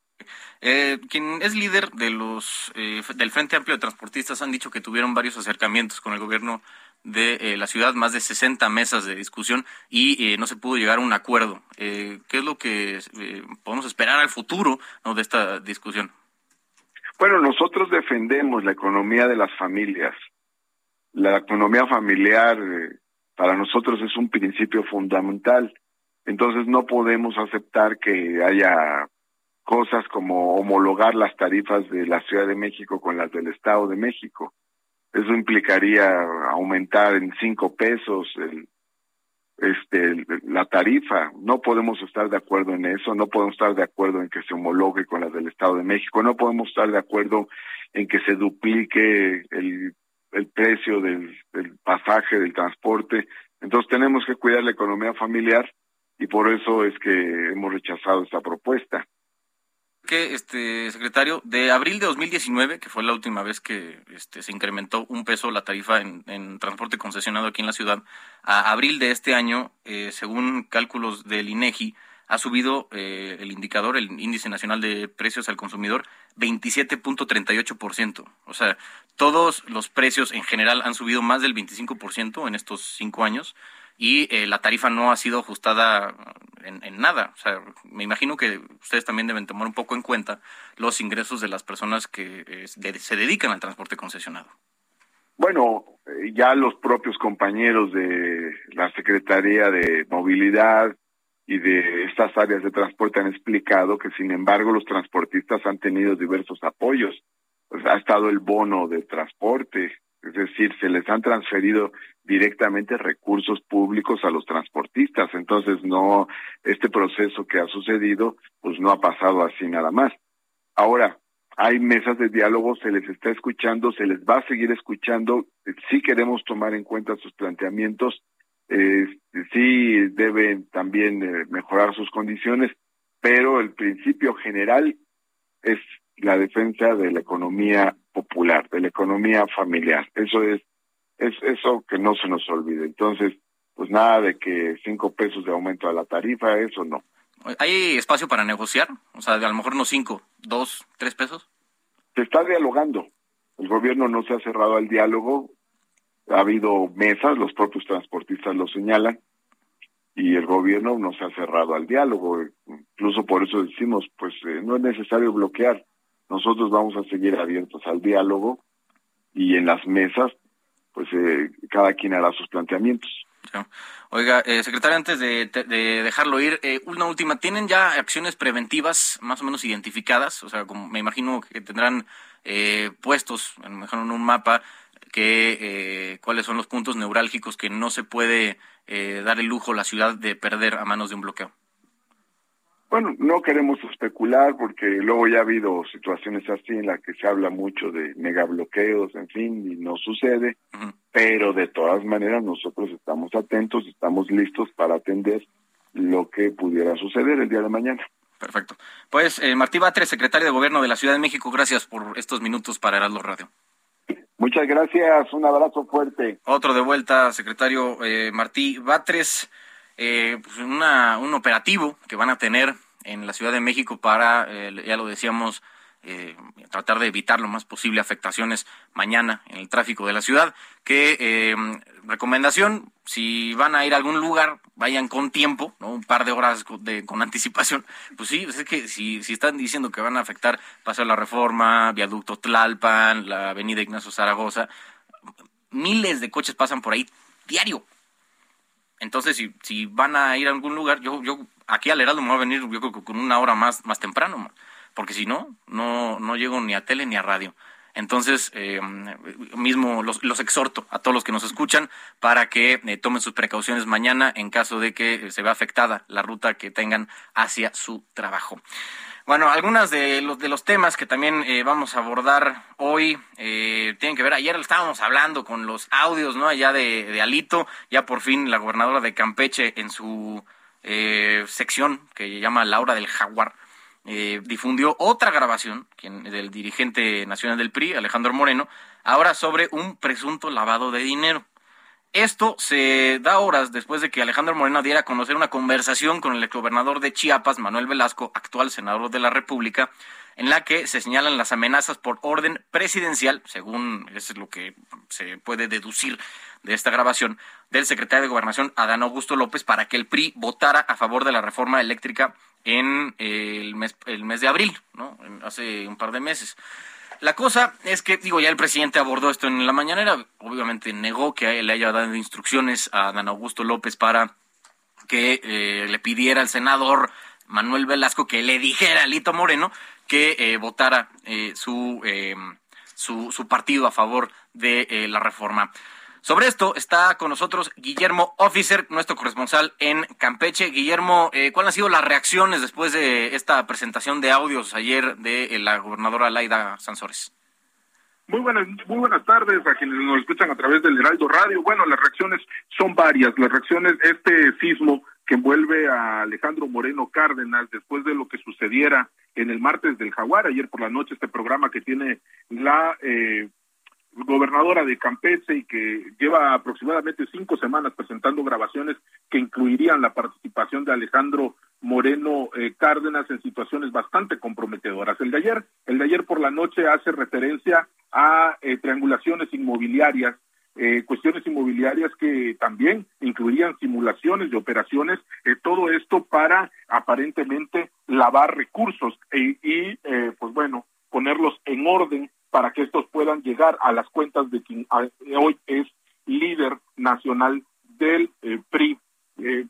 Eh, quien es líder de los eh, del Frente Amplio de Transportistas han dicho que tuvieron varios acercamientos con el gobierno de eh, la ciudad, más de 60 mesas de discusión y no se pudo llegar a un acuerdo. ¿Qué es lo que podemos esperar al futuro de esta discusión? Bueno, nosotros defendemos la economía de las familias. La economía familiar para nosotros es un principio fundamental. Entonces no podemos aceptar que haya cosas como homologar las tarifas de la Ciudad de México con las del Estado de México. Eso implicaría aumentar en cinco pesos el, este, la tarifa. No podemos estar de acuerdo en eso, no podemos estar de acuerdo en que se homologue con las del Estado de México, no podemos estar de acuerdo en que se duplique el, precio del pasaje, del transporte. Entonces tenemos que cuidar la economía familiar y por eso es que hemos rechazado esta propuesta. Que, este secretario, de abril de 2019, que fue la última vez que este, se incrementó un peso la tarifa en, transporte concesionado aquí en la ciudad, a abril de este año, eh, según cálculos del INEGI, ha subido eh, el indicador, el índice nacional de precios al consumidor, 27.38%. O sea, todos los precios en general han subido más del 25% en estos cinco años y eh, la tarifa no ha sido ajustada en, nada. O sea, me imagino que ustedes también deben tomar un poco en cuenta los ingresos de las personas que eh, se dedican al transporte concesionado. Bueno, eh, ya los propios compañeros de la Secretaría de Movilidad y de estas áreas de transporte han explicado que, sin embargo, los transportistas han tenido diversos apoyos. Pues, ha estado el bono de transporte, es decir, se les han transferido directamente recursos públicos a los transportistas. Entonces, no, este proceso que ha sucedido, pues no ha pasado así nada más. Ahora, hay mesas de diálogo, se les está escuchando, se les va a seguir escuchando. Sí queremos tomar en cuenta sus planteamientos, eh, sí deben también eh, mejorar sus condiciones, pero el principio general es la defensa de la economía popular, de la economía familiar. Eso es, es eso que no se nos olvide. Entonces, pues nada de que cinco pesos de aumento a la tarifa, eso no. ¿Hay espacio para negociar? O sea, a lo mejor no cinco, dos, tres pesos. Se está dialogando. El gobierno no se ha cerrado al diálogo. Ha habido mesas, los propios transportistas lo señalan, y el gobierno no se ha cerrado al diálogo. Incluso por eso decimos, pues eh, no es necesario bloquear nosotros vamos a seguir abiertos al diálogo y en las mesas, pues eh, cada quien hará sus planteamientos. Oiga, eh, secretario, antes de, dejarlo ir, eh, una última, ¿tienen ya acciones preventivas más o menos identificadas? O sea, como me imagino que tendrán eh, puestos, a mejor en un mapa, que eh, cuáles son los puntos neurálgicos que no se puede dar el lujo la ciudad de perder a manos de un bloqueo. Bueno, no queremos especular porque luego ya ha habido situaciones así en las que se habla mucho de megabloqueos, en fin, y no sucede, pero de todas maneras nosotros estamos atentos, estamos listos para atender lo que pudiera suceder el día de mañana. Perfecto. Pues eh, Martí Batres, secretario de Gobierno de la Ciudad de México, gracias por estos minutos para Heraldo Radio. Muchas gracias, un abrazo fuerte. Otro de vuelta, secretario eh, Martí Batres eh, pues una, un operativo que van a tener en la Ciudad de México para, eh, ya lo decíamos, eh, tratar de evitar lo más posible afectaciones mañana en el tráfico de la ciudad. Que eh, recomendación, si van a ir a algún lugar, vayan con tiempo, ¿no? un par de horas de, con anticipación. Pues sí, es que si, si están diciendo que van a afectar Paso de la Reforma, Viaducto Tlalpan, la Avenida Ignacio Zaragoza, miles de coches pasan por ahí diario. Entonces, si, si van a ir a algún lugar, yo, yo aquí al Heraldo me voy a venir, yo creo que con una hora más, más temprano, porque si no, no, no llego ni a tele ni a radio. Entonces, eh, mismo los, los, exhorto a todos los que nos escuchan para que eh, tomen sus precauciones mañana en caso de que se vea afectada la ruta que tengan hacia su trabajo. Bueno, algunas de los, de los temas que también eh, vamos a abordar hoy eh, tienen que ver, ayer estábamos hablando con los audios, ¿no? Allá de, de Alito, ya por fin la gobernadora de Campeche en su eh, sección que llama Laura del Jaguar, difundió otra grabación del dirigente nacional del PRI, Alejandro Moreno, ahora sobre un presunto lavado de dinero. Esto se da horas después de que Alejandro Moreno diera a conocer una conversación con el exgobernador de Chiapas, Manuel Velasco, actual senador de la República, en la que se señalan las amenazas por orden presidencial, según es lo que se puede deducir de esta grabación, del secretario de Gobernación, Adán Augusto López, para que el PRI votara a favor de la reforma eléctrica en el mes, de abril, ¿no? hace un par de meses. La cosa es que, digo, ya el presidente abordó esto en la mañanera, obviamente negó que le haya dado instrucciones a Dan Augusto López para que eh, le pidiera al senador Manuel Velasco que le dijera a Lito Moreno que eh, votara eh, su, su, su, partido a favor de la reforma. Sobre esto está con nosotros Guillermo Officer, nuestro corresponsal en Campeche. Guillermo, eh, ¿cuáles han sido las reacciones después de esta presentación de audios ayer de eh, la gobernadora Laida Sansores? Muy buenas, muy buenas tardes a quienes nos escuchan a través del Heraldo Radio. Bueno, las reacciones son varias. Las reacciones, este sismo que envuelve a Alejandro Moreno Cárdenas después de lo que sucediera en el martes del Jaguar. Ayer por la noche este programa que tiene la eh, gobernadora de Campeche y que lleva aproximadamente cinco semanas presentando grabaciones que incluirían la participación de Alejandro Moreno eh, Cárdenas en situaciones bastante comprometedoras. El de ayer, el de ayer por la noche hace referencia a eh, triangulaciones inmobiliarias, eh, cuestiones inmobiliarias que también incluirían simulaciones de operaciones, todo esto para aparentemente lavar recursos y pues bueno, ponerlos en orden para que estos puedan llegar a las cuentas de quien hoy es líder nacional del PRI.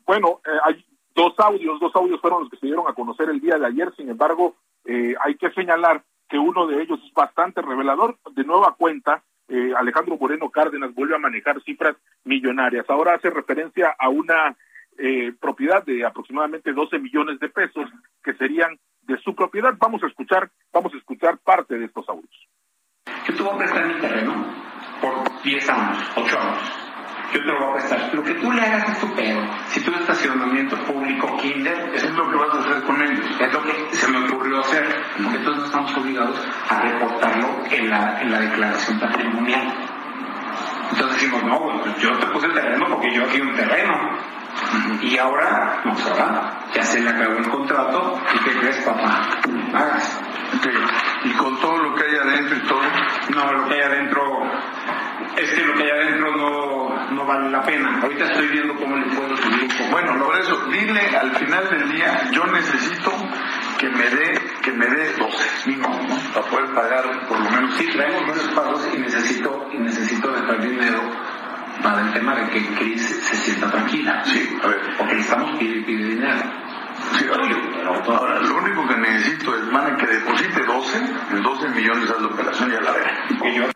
bueno, hay Dos audios, dos audios fueron los que se dieron a conocer el día de ayer, sin embargo, eh, hay que señalar que uno de ellos es bastante revelador. De nueva cuenta, eh, Alejandro Moreno Cárdenas vuelve a manejar cifras millonarias. Ahora hace referencia a una eh, propiedad de aproximadamente 12 millones de pesos que serían de su propiedad. Vamos a escuchar, vamos a escuchar parte de estos audios. Yo te voy a prestar mi terreno por 10 años, 8 años yo te lo voy a prestar. Lo que tú le hagas es tu pedo. Si tú estacionamiento público, kinder, eso es lo que vas a hacer con ellos. Es lo que se me ocurrió hacer, porque todos estamos obligados a reportarlo en la, en la declaración patrimonial. Entonces decimos, no, pues yo te puse el terreno porque yo aquí un terreno. Y ahora, no, ahora ya se le acabó el contrato. ¿Y qué crees, papá? Hagas. Y con todo lo que hay adentro y todo. No, lo que hay adentro es que lo que hay adentro no, no vale la pena. Ahorita estoy viendo cómo le puedo subir un poco. Bueno, por eso, dile al final del día, yo necesito que me dé que me dé 12 mínimo, ¿no? Para poder pagar por lo menos. Sí, traemos menos pagos y necesito, y necesito dejar dinero para el tema de que Cris se sienta tranquila. Sí, a ver. Porque estamos pidiendo dinero. Ahora, lo único que necesito es, man, que deposite 12, en 12 millones a la operación y a la verga.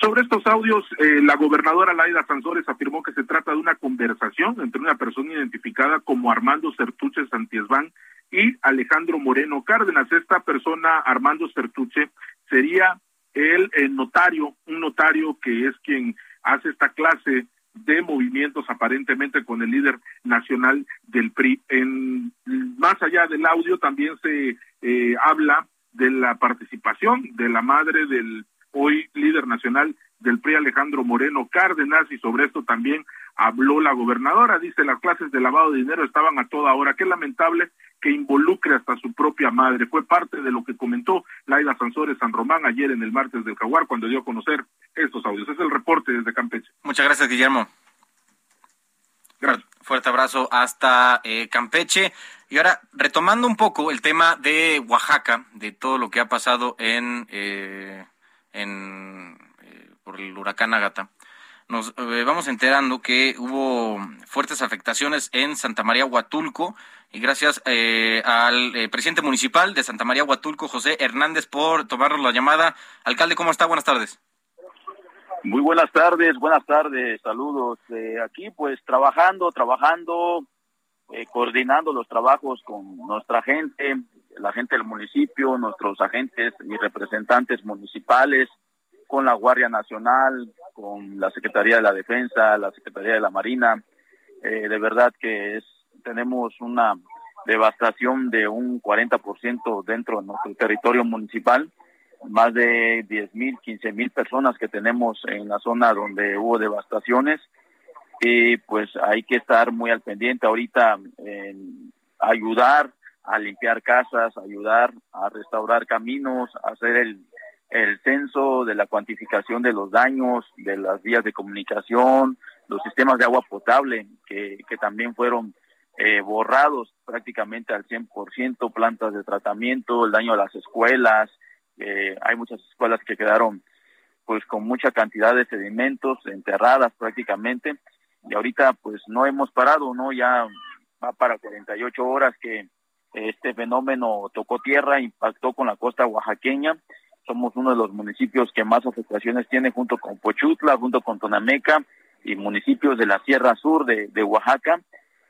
Sobre estos audios, eh, la gobernadora Laida Sansores afirmó que se trata de una conversación entre una persona identificada como Armando Certuche Santiesván y Alejandro Moreno Cárdenas. Esta persona, Armando Certuche, sería el, el notario, un notario que es quien hace esta clase de movimientos aparentemente con el líder nacional del PRI. En, más allá del audio también se eh, habla de la participación de la madre del hoy líder nacional del PRI Alejandro Moreno Cárdenas y sobre esto también habló la gobernadora, dice las clases de lavado de dinero estaban a toda hora, qué lamentable que involucre hasta su propia madre, fue parte de lo que comentó Laida Sansores San Román ayer en el martes del Jaguar cuando dio a conocer estos audios, es el reporte desde Campeche. Muchas gracias Guillermo. Gracias. Fuerte abrazo hasta eh, Campeche. Y ahora, retomando un poco el tema de Oaxaca, de todo lo que ha pasado en, eh, en por el huracán Agata, nos eh, vamos enterando que hubo fuertes afectaciones en Santa María Huatulco y gracias eh, al eh, presidente municipal de Santa María Huatulco, José Hernández, por tomarnos la llamada. Alcalde, ¿cómo está? Buenas tardes. Muy buenas tardes, buenas tardes, saludos. aquí pues trabajando, trabajando, coordinando los trabajos con nuestra gente, la gente del municipio, nuestros agentes y representantes municipales, con la Guardia Nacional, con la Secretaría de la Defensa, la Secretaría de la Marina. Eh, de verdad que es tenemos una devastación de un 40% dentro de nuestro territorio municipal, más de 10 mil, 15 mil personas que tenemos en la zona donde hubo devastaciones y pues hay que estar muy al pendiente ahorita en ayudar a limpiar casas, ayudar a restaurar caminos, hacer el el censo de la cuantificación de los daños de las vías de comunicación, los sistemas de agua potable que, que también fueron eh, borrados prácticamente al 100%, plantas de tratamiento, el daño a las escuelas, eh, hay muchas escuelas que quedaron pues con mucha cantidad de sedimentos enterradas prácticamente y ahorita pues no hemos parado, ¿no? Ya va para 48 horas que este fenómeno tocó tierra, impactó con la costa oaxaqueña somos uno de los municipios que más afectaciones tiene junto con Pochutla, junto con Tonameca y municipios de la Sierra Sur de, Oaxaca.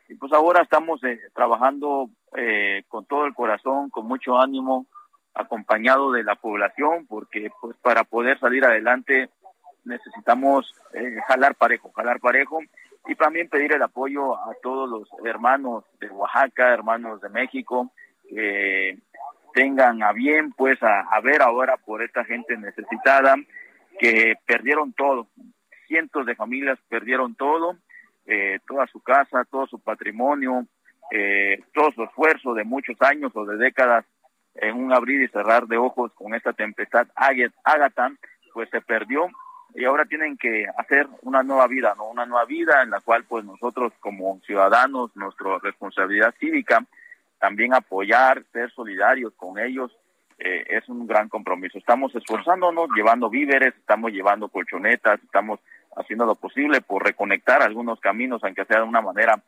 Y pues ahora estamos eh, trabajando eh, con todo el corazón, con mucho ánimo, acompañado de la población, porque pues para poder salir adelante necesitamos eh, jalar parejo, jalar parejo y también pedir el apoyo a todos los hermanos de Oaxaca, hermanos de México, tengan a bien pues a, ver ahora por esta gente necesitada que perdieron todo, cientos de familias perdieron todo, eh, toda su casa, todo su patrimonio, eh, todo su esfuerzo de muchos años o de décadas en un abrir y cerrar de ojos con esta tempestad Ágata, pues se perdió y ahora tienen que hacer una nueva vida, ¿no? Una nueva vida en la cual pues nosotros como ciudadanos, nuestra responsabilidad cívica, también apoyar, ser solidarios con ellos, eh, es un gran compromiso. Estamos esforzándonos, llevando víveres, estamos llevando colchonetas, estamos haciendo lo posible por reconectar algunos caminos, aunque sea de una manera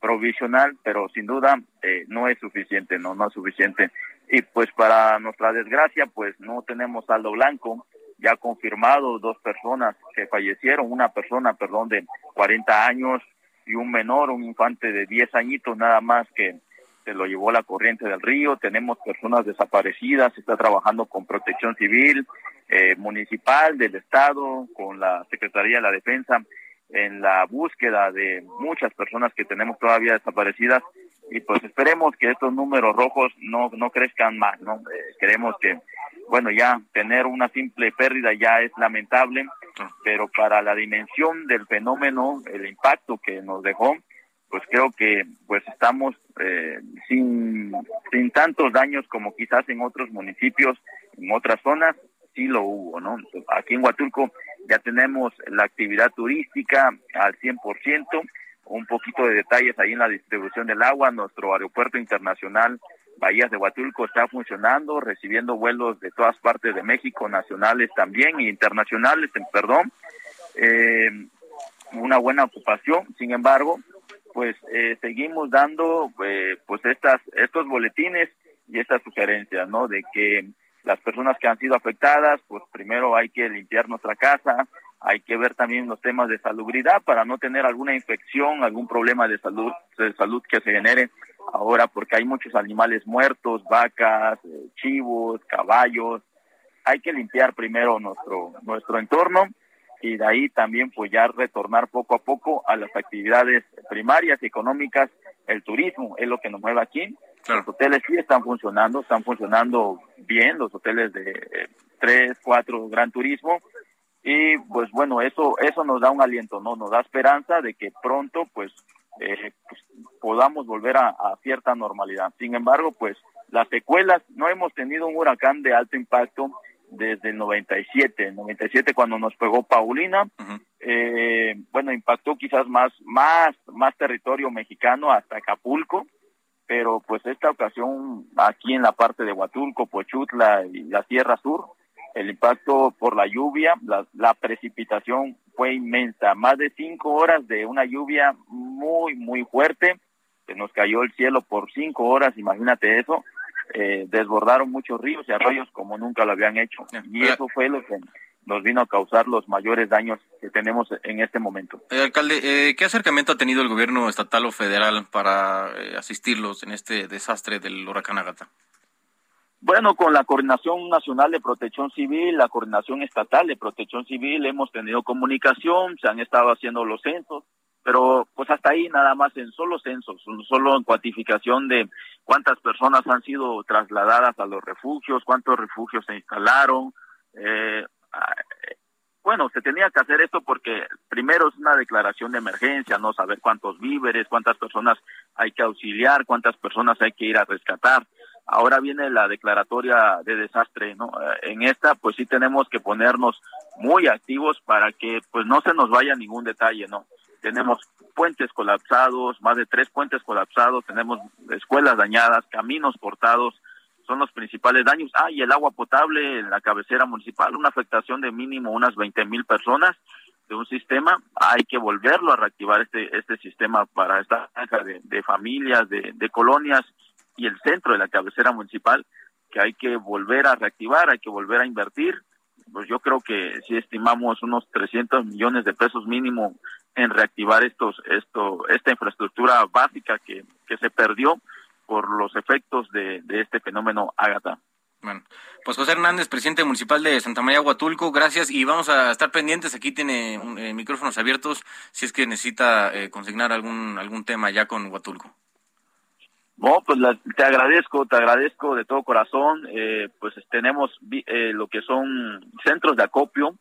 provisional, pero sin duda eh, no es suficiente, no, no es suficiente. Y pues para nuestra desgracia, pues no tenemos saldo blanco, ya confirmado dos personas que fallecieron, una persona, perdón, de 40 años y un menor, un infante de 10 añitos nada más que se lo llevó la corriente del río, tenemos personas desaparecidas, se está trabajando con protección civil, eh, municipal, del Estado, con la Secretaría de la Defensa, en la búsqueda de muchas personas que tenemos todavía desaparecidas. Y pues esperemos que estos números rojos no, no crezcan más, ¿no? Eh, queremos que, bueno, ya tener una simple pérdida ya es lamentable, pero para la dimensión del fenómeno, el impacto que nos dejó, pues creo que pues estamos eh, sin, sin tantos daños como quizás en otros municipios, en otras zonas, sí lo hubo, ¿no? Aquí en Huatulco ya tenemos la actividad turística al 100%, un poquito de detalles ahí en la distribución del agua, nuestro aeropuerto internacional Bahías de Huatulco está funcionando, recibiendo vuelos de todas partes de México, nacionales también e internacionales, perdón. Eh, una buena ocupación, sin embargo, pues eh, seguimos dando eh, pues estas estos boletines y estas sugerencias, ¿no? De que las personas que han sido afectadas, pues primero hay que limpiar nuestra casa, hay que ver también los temas de salubridad para no tener alguna infección, algún problema de salud, de salud que se genere ahora porque hay muchos animales muertos, vacas, eh, chivos, caballos. Hay que limpiar primero nuestro nuestro entorno y de ahí también pues ya retornar poco a poco a las actividades primarias económicas, el turismo es lo que nos mueve aquí. Los hoteles sí están funcionando, están funcionando bien, los hoteles de eh, tres, cuatro gran turismo y pues bueno, eso eso nos da un aliento, no nos da esperanza de que pronto pues, eh, pues podamos volver a, a cierta normalidad. Sin embargo, pues las secuelas, no hemos tenido un huracán de alto impacto desde el 97, 97 cuando nos pegó Paulina, eh, bueno, impactó quizás más, más, más territorio mexicano hasta Acapulco, pero pues esta ocasión aquí en la parte de Huatulco, Pochutla y la Sierra Sur, el impacto por la lluvia, la, la precipitación fue inmensa, más de cinco horas de una lluvia muy, muy fuerte, se nos cayó el cielo por cinco horas, imagínate eso, eh, desbordaron muchos ríos y arroyos como nunca lo habían hecho. Y eso fue lo que nos vino a causar los mayores daños que tenemos en este momento. Eh, alcalde, eh, ¿qué acercamiento ha tenido el gobierno estatal o federal para asistirlos en este desastre del huracán Agata? Bueno, con la Coordinación Nacional de Protección Civil, la Coordinación Estatal de Protección Civil, hemos tenido comunicación, se han estado haciendo los censos, pero pues hasta ahí nada más en solo censos, solo en cuantificación de cuántas personas han sido trasladadas a los refugios, cuántos refugios se instalaron. Eh, bueno, se tenía que hacer esto porque primero es una declaración de emergencia, no saber cuántos víveres, cuántas personas hay que auxiliar, cuántas personas hay que ir a rescatar. Ahora viene la declaratoria de desastre, ¿no? Eh, en esta, pues sí tenemos que ponernos muy activos para que, pues no se nos vaya ningún detalle, ¿no? Tenemos puentes colapsados, más de tres puentes colapsados, tenemos escuelas dañadas, caminos cortados, son los principales daños. Ah, y el agua potable en la cabecera municipal, una afectación de mínimo unas 20 mil personas de un sistema, hay que volverlo a reactivar este este sistema para esta franja de, familias, de, de colonias y el centro de la cabecera municipal, que hay que volver a reactivar, hay que volver a invertir. Pues yo creo que si estimamos unos 300 millones de pesos mínimo en reactivar estos, esto, esta infraestructura básica que, que se perdió por los efectos de, de este fenómeno Ágata. Bueno, pues José Hernández, presidente municipal de Santa María Huatulco, gracias y vamos a estar pendientes. Aquí tiene eh, micrófonos abiertos si es que necesita eh, consignar algún algún tema ya con Huatulco. No, pues te agradezco, te agradezco de todo corazón. Eh, pues tenemos eh, lo que son centros de acopio,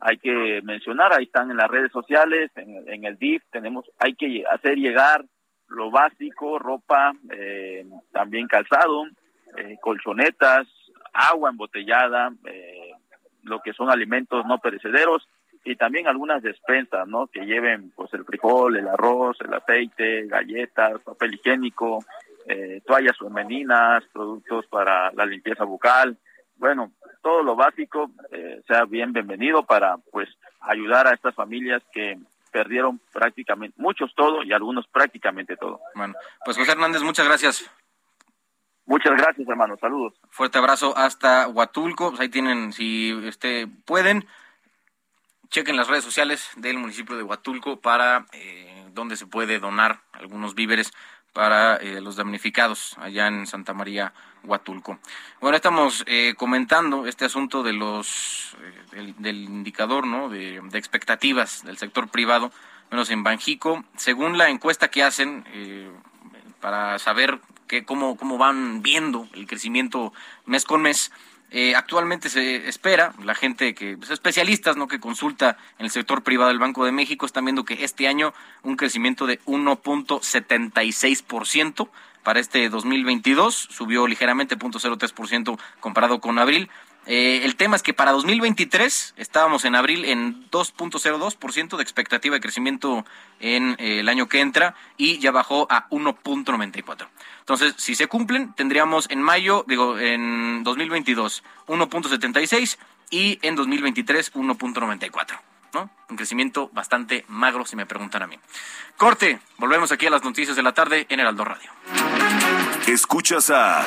hay que mencionar, ahí están en las redes sociales, en, el DIF, tenemos, hay que hacer llegar lo básico, ropa, eh, también calzado, colchonetas, agua embotellada, lo que son alimentos no perecederos y también algunas despensas, ¿no? Que lleven pues el frijol, el arroz, el aceite, galletas, papel higiénico, eh, toallas femeninas, productos para la limpieza bucal, bueno, todo lo básico eh, sea bien bienvenido para pues ayudar a estas familias que perdieron prácticamente, muchos todo y algunos prácticamente todo. Bueno, pues José Hernández, muchas gracias. Muchas gracias, hermano. Saludos. Fuerte abrazo hasta Huatulco. Pues ahí tienen, si este, pueden, chequen las redes sociales del municipio de Huatulco para eh, donde se puede donar algunos víveres para eh, los damnificados allá en Santa María Huatulco. Bueno, estamos eh, comentando este asunto de los eh, del, indicador, ¿no? De, expectativas del sector privado, menos en Banjico, según la encuesta que hacen para saber que, cómo cómo van viendo el crecimiento mes con mes. Eh, actualmente se espera, la gente que, pues, especialistas, ¿no? Que consulta en el sector privado del Banco de México están viendo que este año un crecimiento de 1.76% para este 2022, subió ligeramente 0.03% comparado con abril. Eh, el tema es que para 2023 estábamos en abril en 2.02% de expectativa de crecimiento en eh, el año que entra y ya bajó a 1.94. Entonces, si se cumplen, tendríamos en mayo, digo, en 2022 1.76 y en 2023 1.94. ¿no? Un crecimiento bastante magro, si me preguntan a mí. Corte, volvemos aquí a las noticias de la tarde en Heraldo Radio. Escuchas a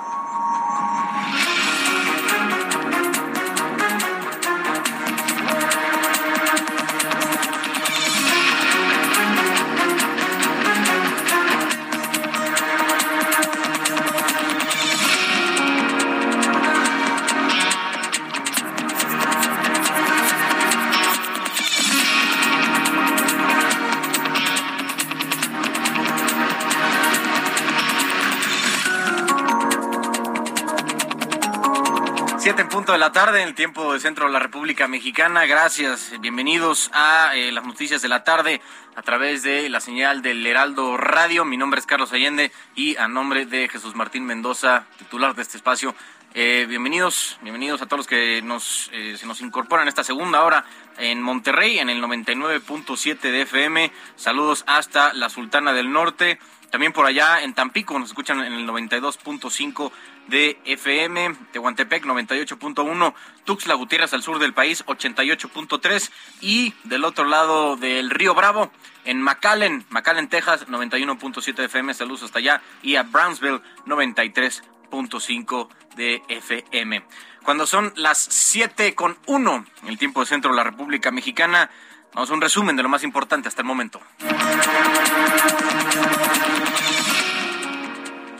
La tarde en el tiempo del centro de la República Mexicana. Gracias, bienvenidos a eh, las noticias de la tarde a través de la señal del Heraldo Radio. Mi nombre es Carlos Allende y a nombre de Jesús Martín Mendoza, titular de este espacio, eh, bienvenidos, bienvenidos a todos los que eh, se nos incorporan esta segunda hora en Monterrey, en el 99.7 de FM. Saludos hasta la Sultana del Norte. También por allá en Tampico nos escuchan en el 92.5 de FM, Tehuantepec 98.1, Tuxtla Gutiérrez al sur del país 88.3 y del otro lado del Río Bravo en McAllen, McAllen, Texas 91.7 de FM, saludos hasta allá y a Brownsville 93.5 de FM. Cuando son las 7 con 1 en el tiempo de centro de la República Mexicana, vamos a un resumen de lo más importante hasta el momento.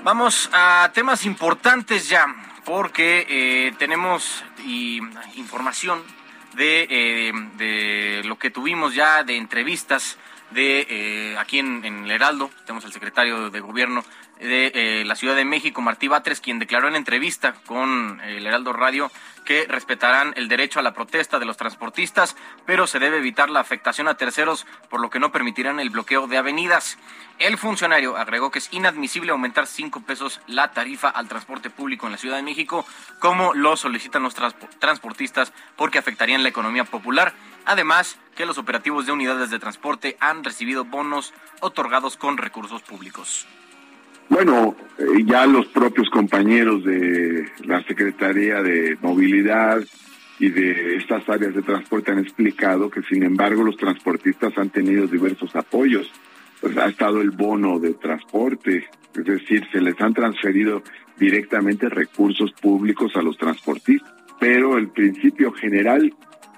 Vamos a temas importantes ya, porque eh, tenemos información de, eh, de, lo que tuvimos ya de entrevistas de eh, aquí en, en, el Heraldo. Tenemos al secretario de Gobierno de la Ciudad de México, Martí Batres, quien declaró en entrevista con el Heraldo Radio que respetarán el derecho a la protesta de los transportistas, pero se debe evitar la afectación a terceros, por lo que no permitirán el bloqueo de avenidas. El funcionario agregó que es inadmisible aumentar cinco pesos la tarifa al transporte público en la Ciudad de México, como lo solicitan los transportistas, porque afectarían la economía popular. Además, que los operativos de unidades de transporte han recibido bonos otorgados con recursos públicos Bueno, eh, ya los propios compañeros de la Secretaría de Movilidad y de estas áreas de transporte han explicado que sin embargo los transportistas han tenido diversos apoyos. Pues ha estado el bono de transporte, es decir, se les han transferido directamente recursos públicos a los transportistas, pero el principio general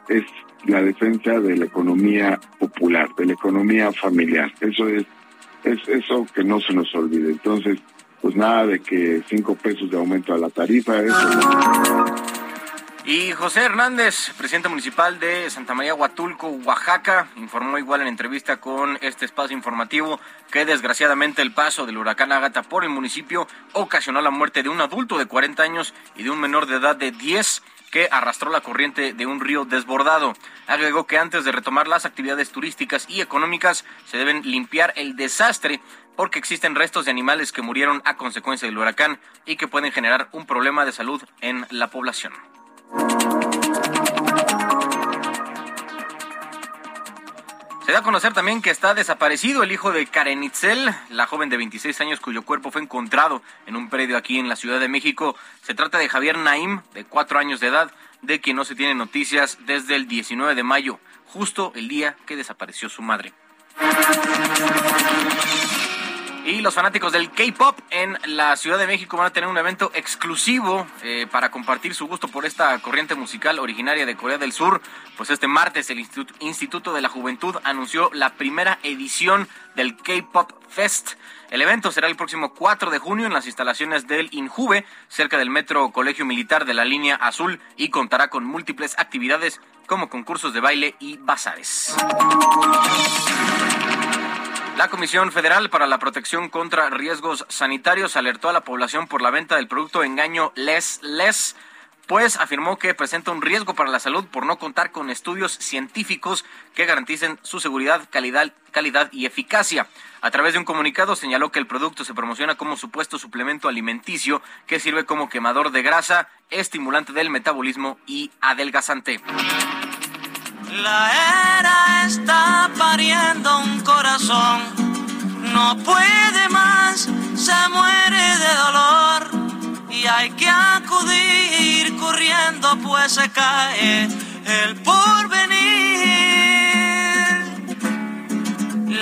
es la defensa de la economía popular, de la economía familiar. Eso es es eso que no se nos olvide. Entonces, pues nada de que cinco pesos de aumento a la tarifa. Eso Y José Hernández, presidente municipal de Santa María Huatulco, Oaxaca, informó igual en entrevista con este espacio informativo que desgraciadamente el paso del huracán Ágata por el municipio ocasionó la muerte de un adulto de 40 años y de un menor de edad de 10 que arrastró la corriente de un río desbordado. Agregó que antes de retomar las actividades turísticas y económicas se deben limpiar el desastre porque existen restos de animales que murieron a consecuencia del huracán y que pueden generar un problema de salud en la población. Se da a conocer también que está desaparecido el hijo de Karen Itzel, la joven de 26 años cuyo cuerpo fue encontrado en un predio aquí en la Ciudad de México. Se trata de Javier Naim, de cuatro años de edad, de quien no se tienen noticias desde el 19 de mayo, justo el día que desapareció su madre. Y los fanáticos del K-Pop en la Ciudad de México van a tener un evento exclusivo eh, para compartir su gusto por esta corriente musical originaria de Corea del Sur. Pues este martes el Instituto, Instituto de la Juventud anunció la primera edición del K-Pop Fest. El evento será el próximo 4 de junio en las instalaciones del INJUVE, cerca del Metro Colegio Militar de la Línea Azul, y contará con múltiples actividades como concursos de baile y bazares. La Comisión Federal para la Protección contra Riesgos Sanitarios alertó a la población por la venta del producto engaño Les Les, pues afirmó que presenta un riesgo para la salud por no contar con estudios científicos que garanticen su seguridad, calidad, calidad y eficacia. A través de un comunicado señaló que el producto se promociona como supuesto suplemento alimenticio que sirve como quemador de grasa, estimulante del metabolismo y adelgazante. La era está pariendo un corazón, no puede más, se muere de dolor. Y hay que acudir corriendo pues se cae el porvenir.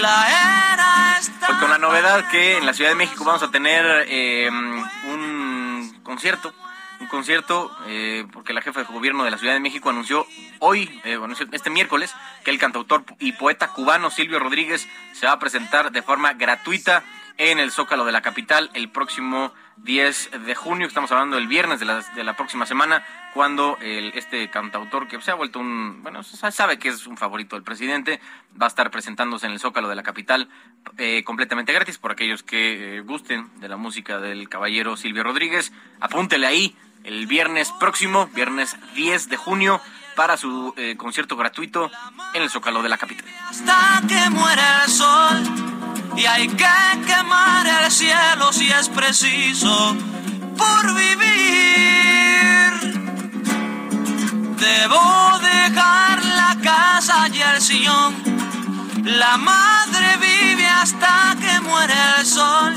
La era está... Pues con la novedad que en la Ciudad de México vamos a tener eh, un concierto un concierto, eh, porque la jefa de gobierno de la Ciudad de México anunció hoy, eh, este miércoles, que el cantautor y poeta cubano Silvio Rodríguez se va a presentar de forma gratuita en el Zócalo de la capital el próximo 10 de junio. Estamos hablando del viernes de la, de la próxima semana, cuando este cantautor, que se ha vuelto un, bueno, sabe que es un favorito del presidente, va a estar presentándose en el Zócalo de la capital eh, completamente gratis por aquellos que gusten de la música del caballero Silvio Rodríguez. Apúntele ahí el viernes próximo, viernes 10 de junio, para su eh, concierto gratuito en el Zócalo de la capital. Hasta que muere el sol y hay que quemar el cielo si es preciso por vivir. Debo dejar la casa y el sillón. La madre vive hasta que muere el sol.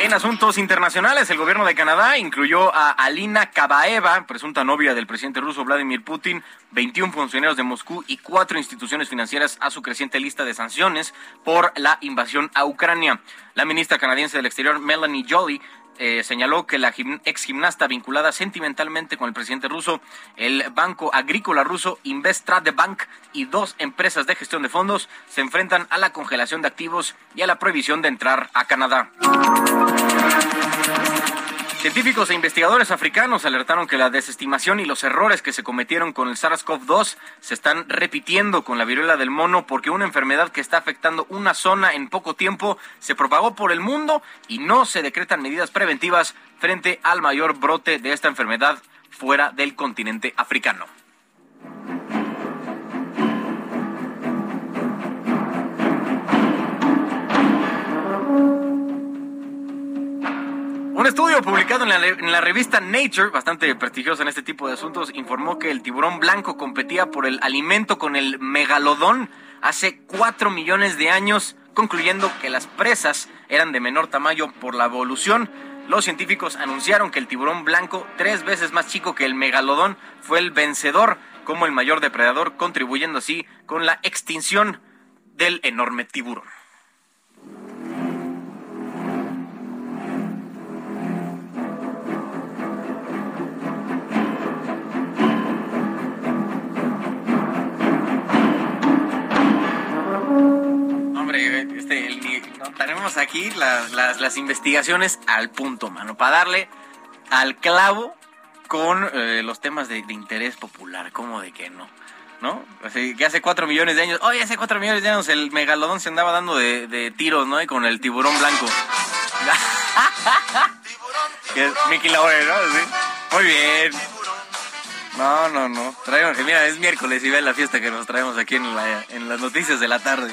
En asuntos internacionales, el gobierno de Canadá incluyó a Alina Kabaeva, presunta novia del presidente ruso Vladimir Putin, 21 funcionarios de Moscú y cuatro instituciones financieras a su creciente lista de sanciones por la invasión a Ucrania. La ministra canadiense del Exterior, Melanie Joly, eh, señaló que la ex gimnasta vinculada sentimentalmente con el presidente ruso, el Banco Agrícola Ruso, Investrade Bank y dos empresas de gestión de fondos se enfrentan a la congelación de activos y a la prohibición de entrar a Canadá. Científicos e investigadores africanos alertaron que la desestimación y los errores que se cometieron con el SARS-CoV-2 se están repitiendo con la viruela del mono porque una enfermedad que está afectando una zona en poco tiempo se propagó por el mundo y no se decretan medidas preventivas frente al mayor brote de esta enfermedad fuera del continente africano. Un estudio publicado en la, revista Nature, bastante prestigiosa en este tipo de asuntos, informó que el tiburón blanco competía por el alimento con el megalodón hace 4 millones de años concluyendo que las presas eran de menor tamaño por la evolución. Los científicos anunciaron que el tiburón blanco, tres veces más chico que el megalodón, fue el vencedor como el mayor depredador, contribuyendo así con la extinción del enorme tiburón. Este, tenemos aquí las, investigaciones al punto, mano, para darle al clavo con eh, los temas de, interés popular, como de que no? ¿No? Así que hace cuatro millones de años, oye, hace cuatro millones de años el megalodón se andaba dando de, tiros, ¿no? Y con el tiburón blanco. que es Mickey Laure, ¿no? Muy bien. No, no, no. mira, es miércoles y ve la fiesta que nos traemos aquí en, la, en las noticias de la tarde.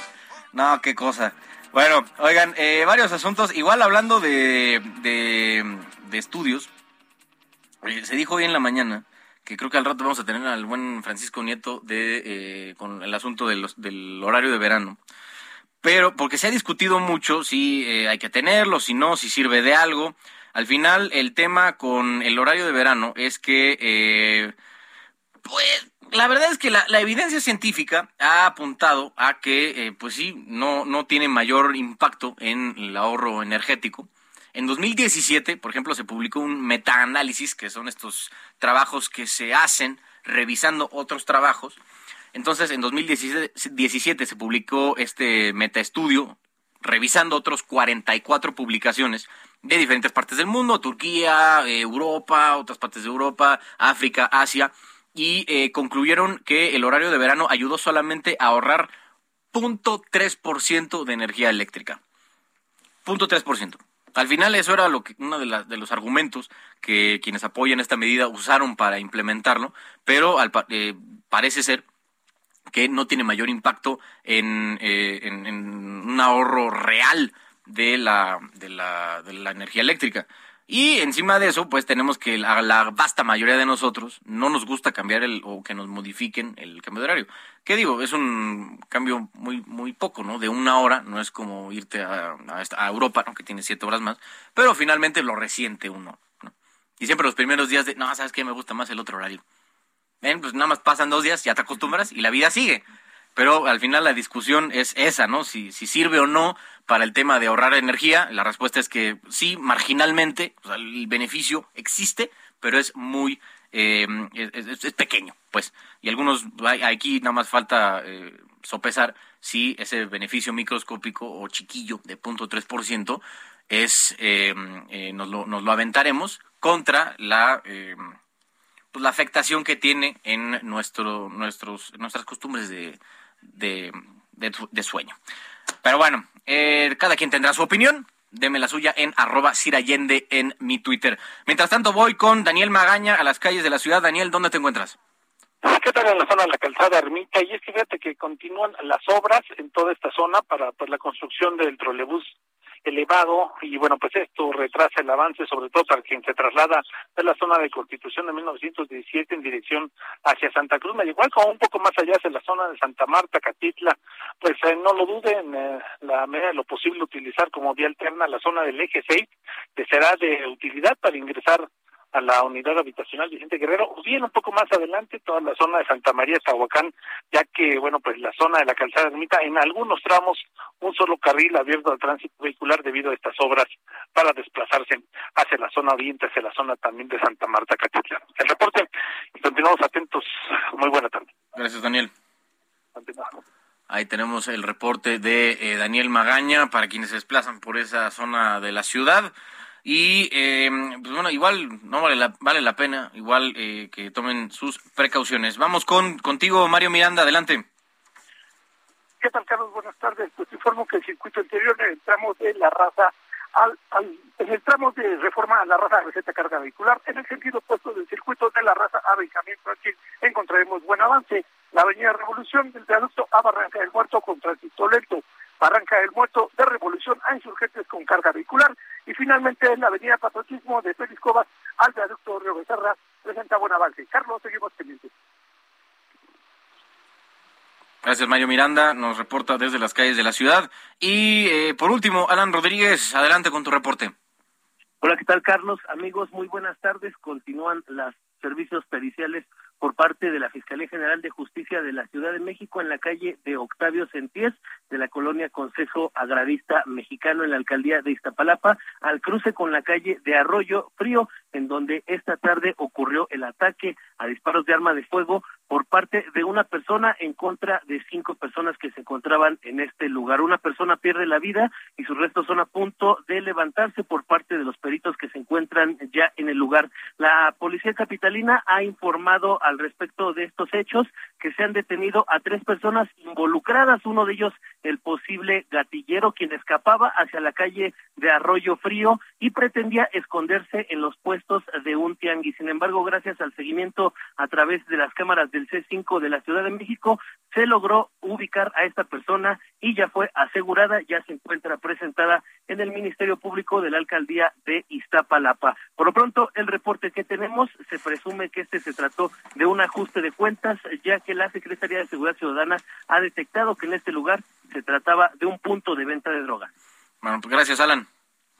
No, qué cosa. Bueno, oigan, eh, varios asuntos. Igual hablando de, de, estudios, se dijo hoy en la mañana que creo que al rato vamos a tener al buen Francisco Nieto de eh, con el asunto del horario de verano. Pero porque se ha discutido mucho si eh, hay que tenerlo, si no, si sirve de algo. Al final, el tema con el horario de verano es que, eh, pues, la verdad es que la, evidencia científica ha apuntado a que, pues sí, no, no tiene mayor impacto en el ahorro energético. En 2017, por ejemplo, se publicó un metaanálisis, que son estos trabajos que se hacen revisando otros trabajos. Entonces, en 2017 se publicó este metaestudio revisando otros 44 publicaciones de diferentes partes del mundo, Turquía, eh, Europa, otras partes de Europa, África, Asia, y eh, concluyeron que el horario de verano ayudó solamente a ahorrar 0.3% de energía eléctrica. 0.3%. Al final eso era lo que uno de, de los argumentos que quienes apoyan esta medida usaron para implementarlo, pero al, eh, parece ser que no tiene mayor impacto en, eh, en, un ahorro real de la, de la, de la energía eléctrica. Y encima de eso, pues tenemos que la, la, vasta mayoría de nosotros no nos gusta cambiar el o que nos modifiquen el cambio de horario. ¿Qué digo? Es un cambio muy muy poco, ¿no? De una hora, no es como irte a, a, Europa, ¿no? Que tiene siete horas más, pero finalmente lo resiente uno, ¿no? Y siempre los primeros días de, no, ¿sabes qué? Me gusta más el otro horario. Ven, pues nada más pasan dos días, ya te acostumbras y la vida sigue. Pero al final la discusión es esa, ¿no? Si, si sirve o no para el tema de ahorrar energía. La respuesta es que sí, marginalmente, el beneficio existe, pero es muy, eh, es, pequeño, pues. Y algunos, aquí nada más falta eh, sopesar si ese beneficio microscópico o chiquillo de 0.3% es, eh, eh, nos, lo, nos lo aventaremos contra la... Pues la afectación que tiene en nuestro, nuestros, nuestras costumbres de, de, sueño. Pero bueno, eh, cada quien tendrá su opinión. Deme la suya en arroba Sirayende en mi Twitter. Mientras tanto, voy con Daniel Magaña a las calles de la ciudad. Daniel, ¿dónde te encuentras? ¿Qué tal en la zona de la calzada Ermita? Y es que fíjate que continúan las obras en toda esta zona para pues, la construcción del trolebús elevado y bueno, pues esto retrasa el avance, sobre todo para quien se traslada de la zona de Constitución de 1917 en dirección hacia Santa Cruz, igual como un poco más allá hacia la zona de Santa Marta, Catitla, pues eh, no lo duden, eh, la medida de lo posible utilizar como vía alterna la zona del eje 6, que será de utilidad para ingresar a la unidad habitacional Vicente Guerrero, o bien un poco más adelante, toda la zona de Santa María, Tahuacán, ya que, bueno, pues la zona de la calzada ermita, en algunos tramos, un solo carril abierto al tránsito vehicular debido a estas obras para desplazarse hacia la zona oriente, hacia la zona también de Santa Marta, Catitlán. El reporte, y continuamos atentos. Muy buena tarde. Gracias, Daniel. Ahí tenemos el reporte de eh, Daniel Magaña para quienes se desplazan por esa zona de la ciudad. Y eh, pues bueno, igual no vale la, vale la pena, igual eh, que tomen sus precauciones. Vamos con contigo, Mario Miranda, adelante. ¿Qué tal, Carlos? Buenas tardes. Pues informo que el circuito interior en de la raza, al, en el tramo de reforma a la raza receta carga vehicular, en el sentido opuesto del circuito de la raza a Benjamín Franklin, encontraremos buen avance. La avenida Revolución del viaducto a Barranca del Muerto con tránsito lento. Barranca del Muerto de Revolución a Insurgentes con carga vehicular y finalmente en la avenida Patriotismo de Félix Cobas al viaducto Río Becerra presenta buen avance. Carlos, seguimos pendientes. Gracias, Mario Miranda. Nos reporta desde las calles de la ciudad. Y eh, por último, Alan Rodríguez, adelante con tu reporte. Hola, ¿qué tal, Carlos? Amigos, muy buenas tardes. Continúan los servicios periciales por parte de la Fiscalía General de Justicia de la Ciudad de México en la calle de Octavio Sentíes de la colonia Consejo Agrarista Mexicano en la alcaldía de Iztapalapa, al cruce con la calle de Arroyo Frío, en donde esta tarde ocurrió el ataque a disparos de arma de fuego por parte de una persona en contra de cinco personas que se encontraban en este lugar. Una persona pierde la vida y sus restos son a punto de levantarse por parte de los peritos que se encuentran ya en el lugar. La policía capitalina ha informado al respecto de estos hechos que se han detenido a tres personas involucradas, uno de ellos el posible gatillero quien escapaba hacia la calle de Arroyo Frío y pretendía esconderse en los puestos de un tianguis. Sin embargo, gracias al seguimiento a través de las cámaras del C5 de la Ciudad de México, se logró ubicar a esta persona y ya fue asegurada, ya se encuentra presentada en el Ministerio Público de la Alcaldía de Iztapalapa. Por lo pronto, el reporte que tenemos se presume que este se trató de un ajuste de cuentas, ya que la Secretaría de Seguridad Ciudadana ha detectado que en este lugar se trataba de un punto de venta de drogas. Bueno, pues gracias, Alan.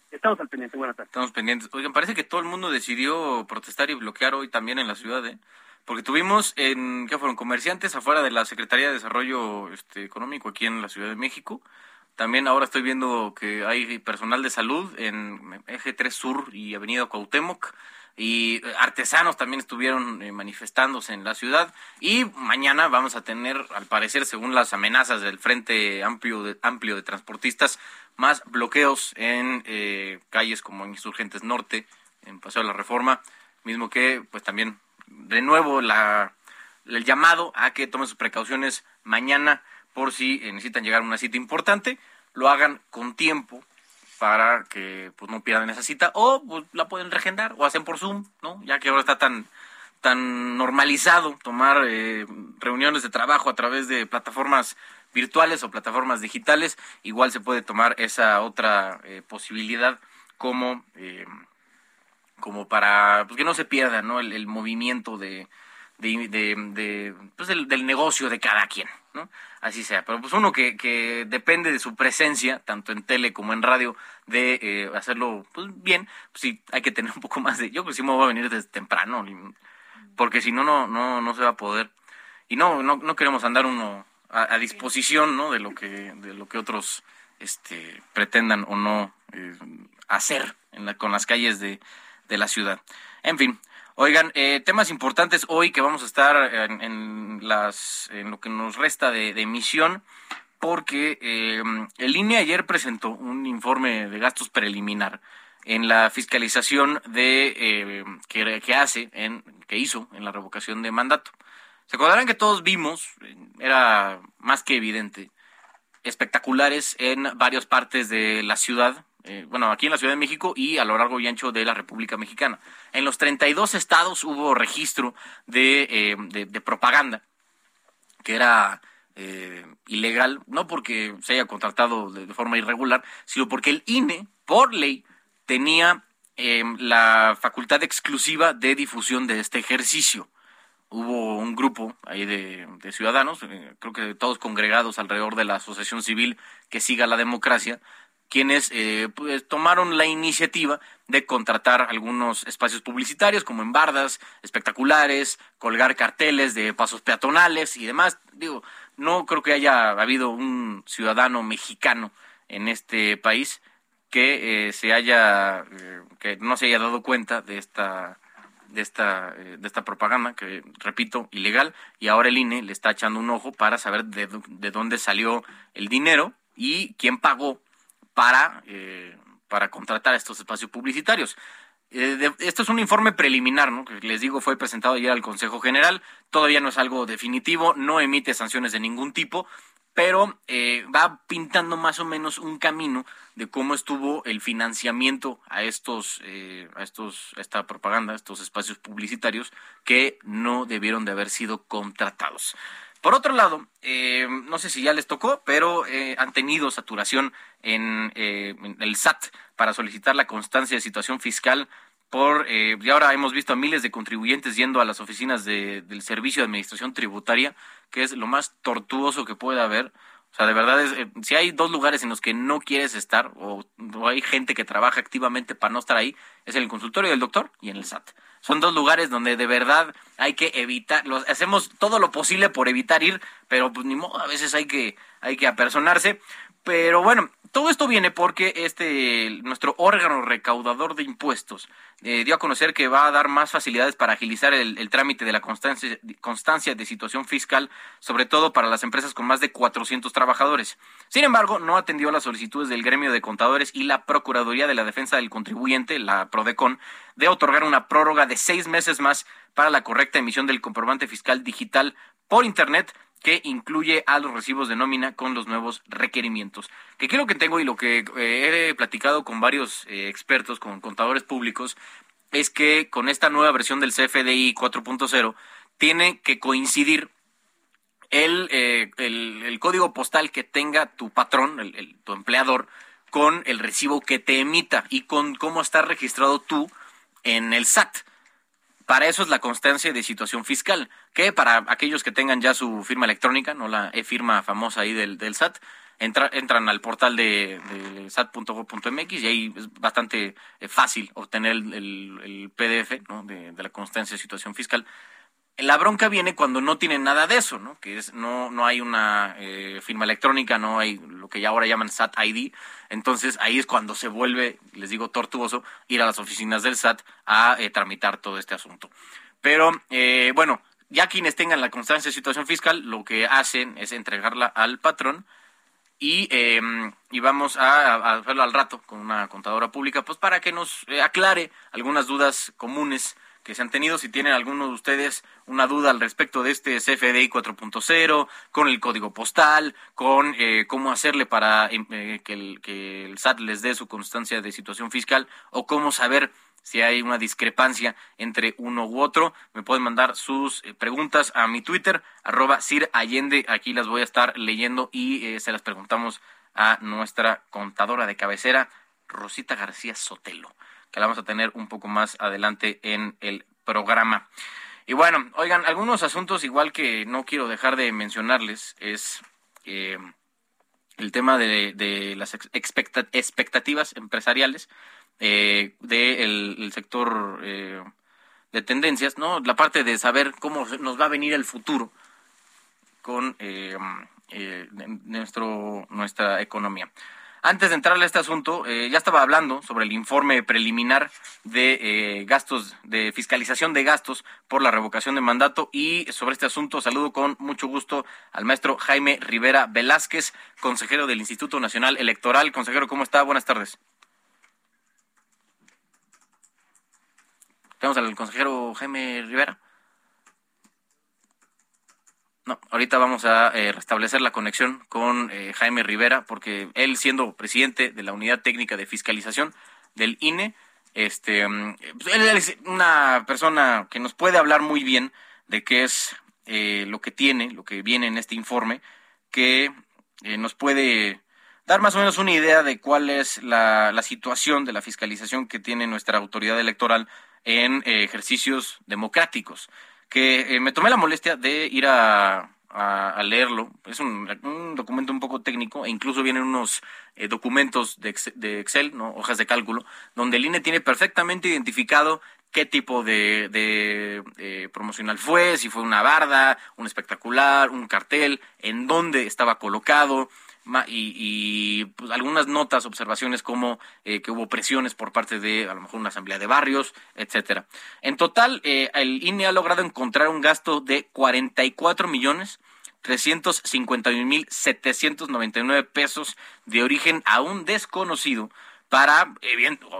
Estamos al pendiente, buenas tardes. Estamos pendientes. Oigan, parece que todo el mundo decidió protestar y bloquear hoy también en la ciudad, ¿eh? Porque tuvimos en, ¿qué fueron? Comerciantes afuera de la Secretaría de Desarrollo este, Económico aquí en la Ciudad de México. También ahora estoy viendo que hay personal de salud en Eje 3 Sur y Avenida Cuauhtémoc y artesanos también estuvieron eh, manifestándose en la ciudad. Y mañana vamos a tener, al parecer, según las amenazas del Frente Amplio de, amplio de Transportistas, más bloqueos en eh, calles como Insurgentes Norte, en Paseo de la Reforma, mismo que pues también de nuevo la, el llamado a que tomen sus precauciones mañana por si necesitan llegar a una cita importante, lo hagan con tiempo para que pues no pierdan esa cita o pues, la pueden regendar o hacen por Zoom, ¿no? Ya que ahora está tan tan normalizado tomar eh, reuniones de trabajo a través de plataformas virtuales o plataformas digitales, igual se puede tomar esa otra eh, posibilidad como eh, como para pues, que no se pierda ¿no? el, movimiento de, de, pues, del, negocio de cada quien, ¿no? Así sea. Pero pues uno que, que depende de su presencia, tanto en tele como en radio, de eh, hacerlo pues, bien, pues hay que tener un poco más de... Yo pues sí me voy a venir desde temprano, porque si no, no, no, no se va a poder. Y no, no, no queremos andar uno a, a disposición, ¿no? De lo que, de lo que otros este, pretendan o no eh, hacer en la, con las calles de, de la ciudad. En fin, oigan, eh, temas importantes hoy que vamos a estar en, las, en lo que nos resta de, emisión, porque eh, el INE ayer presentó un informe de gastos preliminar en la fiscalización de eh, que, que, hace en que hizo en la revocación de mandato. Se acordarán que todos vimos, era más que evidente, espectaculares en varias partes de la ciudad, eh, bueno, aquí en la Ciudad de México y a lo largo y ancho de la República Mexicana. En los 32 estados hubo registro de, eh, de, propaganda que era eh, ilegal, no porque se haya contratado de, forma irregular, sino porque el INE, por ley, tenía la facultad exclusiva de difusión de este ejercicio. Hubo un grupo ahí de, de ciudadanos, creo que todos congregados alrededor de la asociación civil que siga la democracia, quienes eh, pues, tomaron la iniciativa de contratar algunos espacios publicitarios como en bardas espectaculares, colgar carteles de pasos peatonales y demás. Digo, no creo que haya habido un ciudadano mexicano en este país que eh, se haya eh, que no se haya dado cuenta de esta de esta de esta propaganda que repito ilegal y ahora el INE le está echando un ojo para saber de, de dónde salió el dinero y quién pagó para, eh, para contratar estos espacios publicitarios. Eh, esto es un informe preliminar, ¿no? que les digo fue presentado ayer al Consejo General, todavía no es algo definitivo, no emite sanciones de ningún tipo, pero eh, va pintando más o menos un camino de cómo estuvo el financiamiento a estos, a estos, esta propaganda, estos espacios publicitarios que no debieron de haber sido contratados. Por otro lado, eh, no sé si ya les tocó, pero eh, han tenido saturación en, eh, el SAT para solicitar la constancia de situación fiscal por, eh, y ahora hemos visto a miles de contribuyentes yendo a las oficinas del Servicio de Administración Tributaria, que es lo más tortuoso que puede haber. O sea, de verdad, es, eh, si hay dos lugares en los que no quieres estar, o, o, hay gente que trabaja activamente para no estar ahí, es en el consultorio del doctor y en el SAT. Son dos lugares donde de verdad hay que evitar, los, hacemos todo lo posible por evitar ir, pero pues ni modo, a veces hay que, hay que apersonarse. Pero bueno, todo esto viene porque este nuestro órgano recaudador de impuestos eh, dio a conocer que va a dar más facilidades para agilizar el, trámite de la constancia, constancia, de situación fiscal, sobre todo para las empresas con más de 400 trabajadores. Sin embargo, no atendió las solicitudes del gremio de contadores y la Procuraduría de la Defensa del Contribuyente, la PRODECON, de otorgar una prórroga de seis meses más para la correcta emisión del comprobante fiscal digital por Internet que incluye a los recibos de nómina con los nuevos requerimientos. Que quiero que tengo y lo que eh, he platicado con varios eh, expertos, con contadores públicos, es que con esta nueva versión del CFDI 4.0 tiene que coincidir eh, el, el, código postal que tenga tu patrón, el, tu empleador, con el recibo que te emita y con cómo está registrado tú en el SAT. Para eso es la constancia de situación fiscal, que para aquellos que tengan ya su firma electrónica, no la e-firma famosa ahí del, del SAT, entran al portal de, sat.gov.mx y ahí es bastante eh, fácil obtener el, PDF de, de, la constancia de situación fiscal. La bronca viene cuando no tienen nada de eso, ¿no? Que es no no hay una eh, firma electrónica, no hay lo que ya ahora llaman SAT ID. Entonces ahí es cuando se vuelve, les digo, tortuoso ir a las oficinas del SAT a eh, tramitar todo este asunto. Pero bueno, ya quienes tengan la constancia de situación fiscal, lo que hacen es entregarla al patrón y, em, y vamos a, hacerlo al rato con una contadora pública, pues para que nos aclare algunas dudas comunes que se han tenido. Si tienen alguno de ustedes una duda al respecto de este CFDI 4.0, con el código postal, con eh, cómo hacerle para eh, que, el, que el SAT les dé su constancia de situación fiscal o cómo saber si hay una discrepancia entre uno u otro, me pueden mandar sus eh, preguntas a mi Twitter, arroba Sir Allende. Aquí las voy a estar leyendo y se las preguntamos a nuestra contadora de cabecera, Rosita García Sotelo que la vamos a tener un poco más adelante en el programa. Y bueno, oigan, algunos asuntos igual que no quiero dejar de mencionarles es eh, el tema de, las expectativas empresariales eh, del sector eh, de tendencias, ¿no? La parte de saber cómo nos va a venir el futuro con nuestro, nuestra economía. Antes de entrar a este asunto, eh, ya estaba hablando sobre el informe preliminar de eh, gastos, de fiscalización de gastos por la revocación de mandato y sobre este asunto saludo con mucho gusto al maestro Jaime Rivera Velázquez, consejero del Instituto Nacional Electoral. Consejero, ¿cómo está? Buenas tardes. Tenemos al consejero Jaime Rivera. No, ahorita vamos a eh, restablecer la conexión con eh, Jaime Rivera, porque él siendo presidente de la Unidad Técnica de Fiscalización del INE, este, mm, pues, él es una persona que nos puede hablar muy bien de qué es eh, lo que tiene, lo que viene en este informe, que nos puede dar más o menos una idea de cuál es la situación de la fiscalización que tiene nuestra autoridad electoral en ejercicios democráticos que eh, me tomé la molestia de ir a, a, leerlo. Es un, un, documento un poco técnico e incluso vienen unos eh, documentos de Excel, de Excel, ¿no? hojas de cálculo, donde el INE tiene perfectamente identificado qué tipo de, de eh, promocional fue, si fue una barda, un espectacular, un cartel, en dónde estaba colocado, y, pues, algunas notas, observaciones como eh, que hubo presiones por parte de a lo mejor una asamblea de barrios, etcétera. En total, eh, el INE ha logrado encontrar un gasto de 44 millones 351 mil 799 pesos de origen aún desconocido para,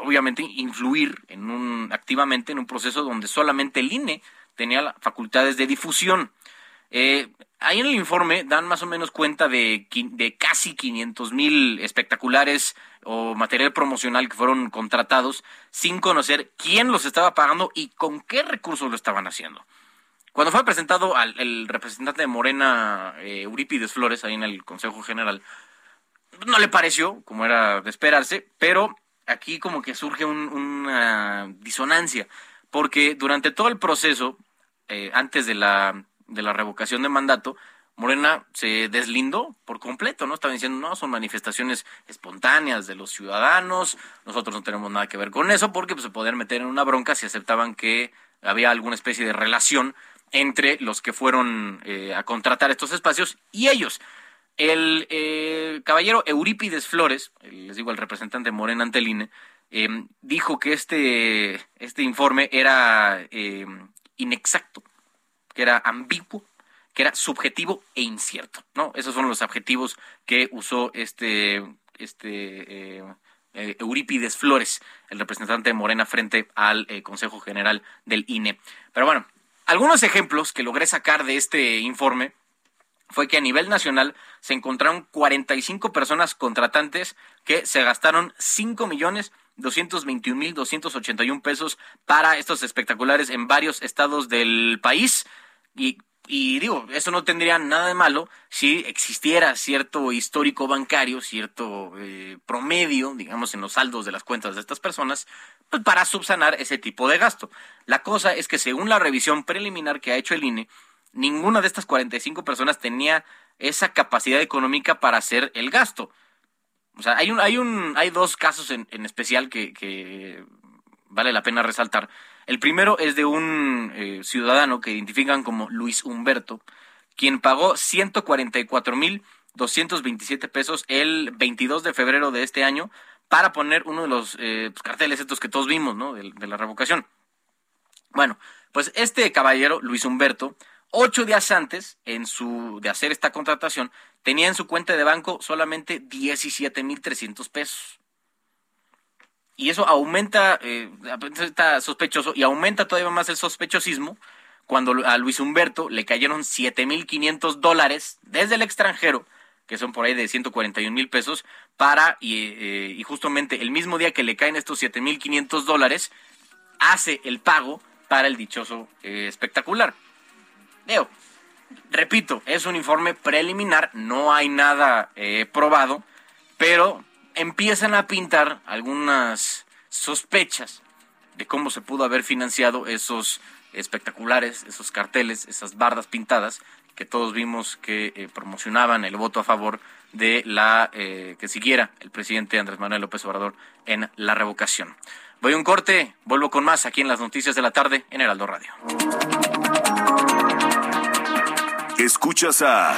obviamente, influir en un, activamente en un proceso donde solamente el INE tenía facultades de difusión. Eh, ahí en el informe dan más o menos cuenta de, casi 500 mil espectaculares o material promocional que fueron contratados sin conocer quién los estaba pagando y con qué recursos lo estaban haciendo. Cuando fue presentado al representante de Morena, eh, Eurípides Flores, ahí en el Consejo General, no le pareció, como era de esperarse, pero aquí como que surge una disonancia, porque durante todo el proceso, eh, antes de la, de la revocación de mandato, Morena se deslindó por completo, ¿no? Estaban diciendo, no, son manifestaciones espontáneas de los ciudadanos, nosotros no tenemos nada que ver con eso, porque pues, se podían meter en una bronca si aceptaban que había alguna especie de relación entre los que fueron eh, a contratar estos espacios y ellos. El eh, caballero Eurípides Flores, les digo el representante Morena Anteline, em, dijo que este, este informe era em, inexacto, que era ambiguo, que era subjetivo e incierto, ¿no? Esos son los adjetivos que usó este, este eh, eh, Eurípides Flores, el representante de Morena frente al Consejo General del INE. Pero bueno, algunos ejemplos que logré sacar de este informe fue que a nivel nacional se encontraron 45 personas contratantes que se gastaron 5 millones 221 mil 281 pesos para estos espectaculares en varios estados del país y digo, eso no tendría nada de malo si existiera cierto histórico bancario, cierto eh, promedio, digamos, en los saldos de las cuentas de estas personas, pues para subsanar ese tipo de gasto. La cosa es que según la revisión preliminar que ha hecho el INE, ninguna de estas 45 personas tenía esa capacidad económica para hacer el gasto. O sea, hay un, hay un, hay dos casos en, en especial que vale la pena resaltar. El primero es de un eh, ciudadano que identifican como Luis Humberto, quien pagó 144 mil 227 pesos el 22 de febrero de este año para poner uno de los eh, pues, carteles estos que todos vimos, ¿no? de la revocación. Bueno, pues este caballero, Luis Humberto, Ocho días antes en su, de hacer esta contratación, tenía en su cuenta de banco solamente 17 mil 300 pesos. Y eso aumenta, eh, está sospechoso, y aumenta todavía más el sospechosismo cuando a Luis Humberto le cayeron 7 mil 500 dólares desde el extranjero, que son por ahí de 141 mil pesos, para, y, eh, y justamente el mismo día que le caen estos 7 mil 500 dólares, hace el pago para el dichoso eh, espectacular. Leo, repito, es un informe preliminar, no hay nada eh, probado, pero empiezan a pintar algunas sospechas de cómo se pudo haber financiado esos espectaculares, esos carteles, esas bardas pintadas que todos vimos que eh, promocionaban el voto a favor de la eh, que siguiera el presidente Andrés Manuel López Obrador en la revocación. Voy a un corte, vuelvo con más aquí en las noticias de la tarde en Heraldo Radio. Escuchas a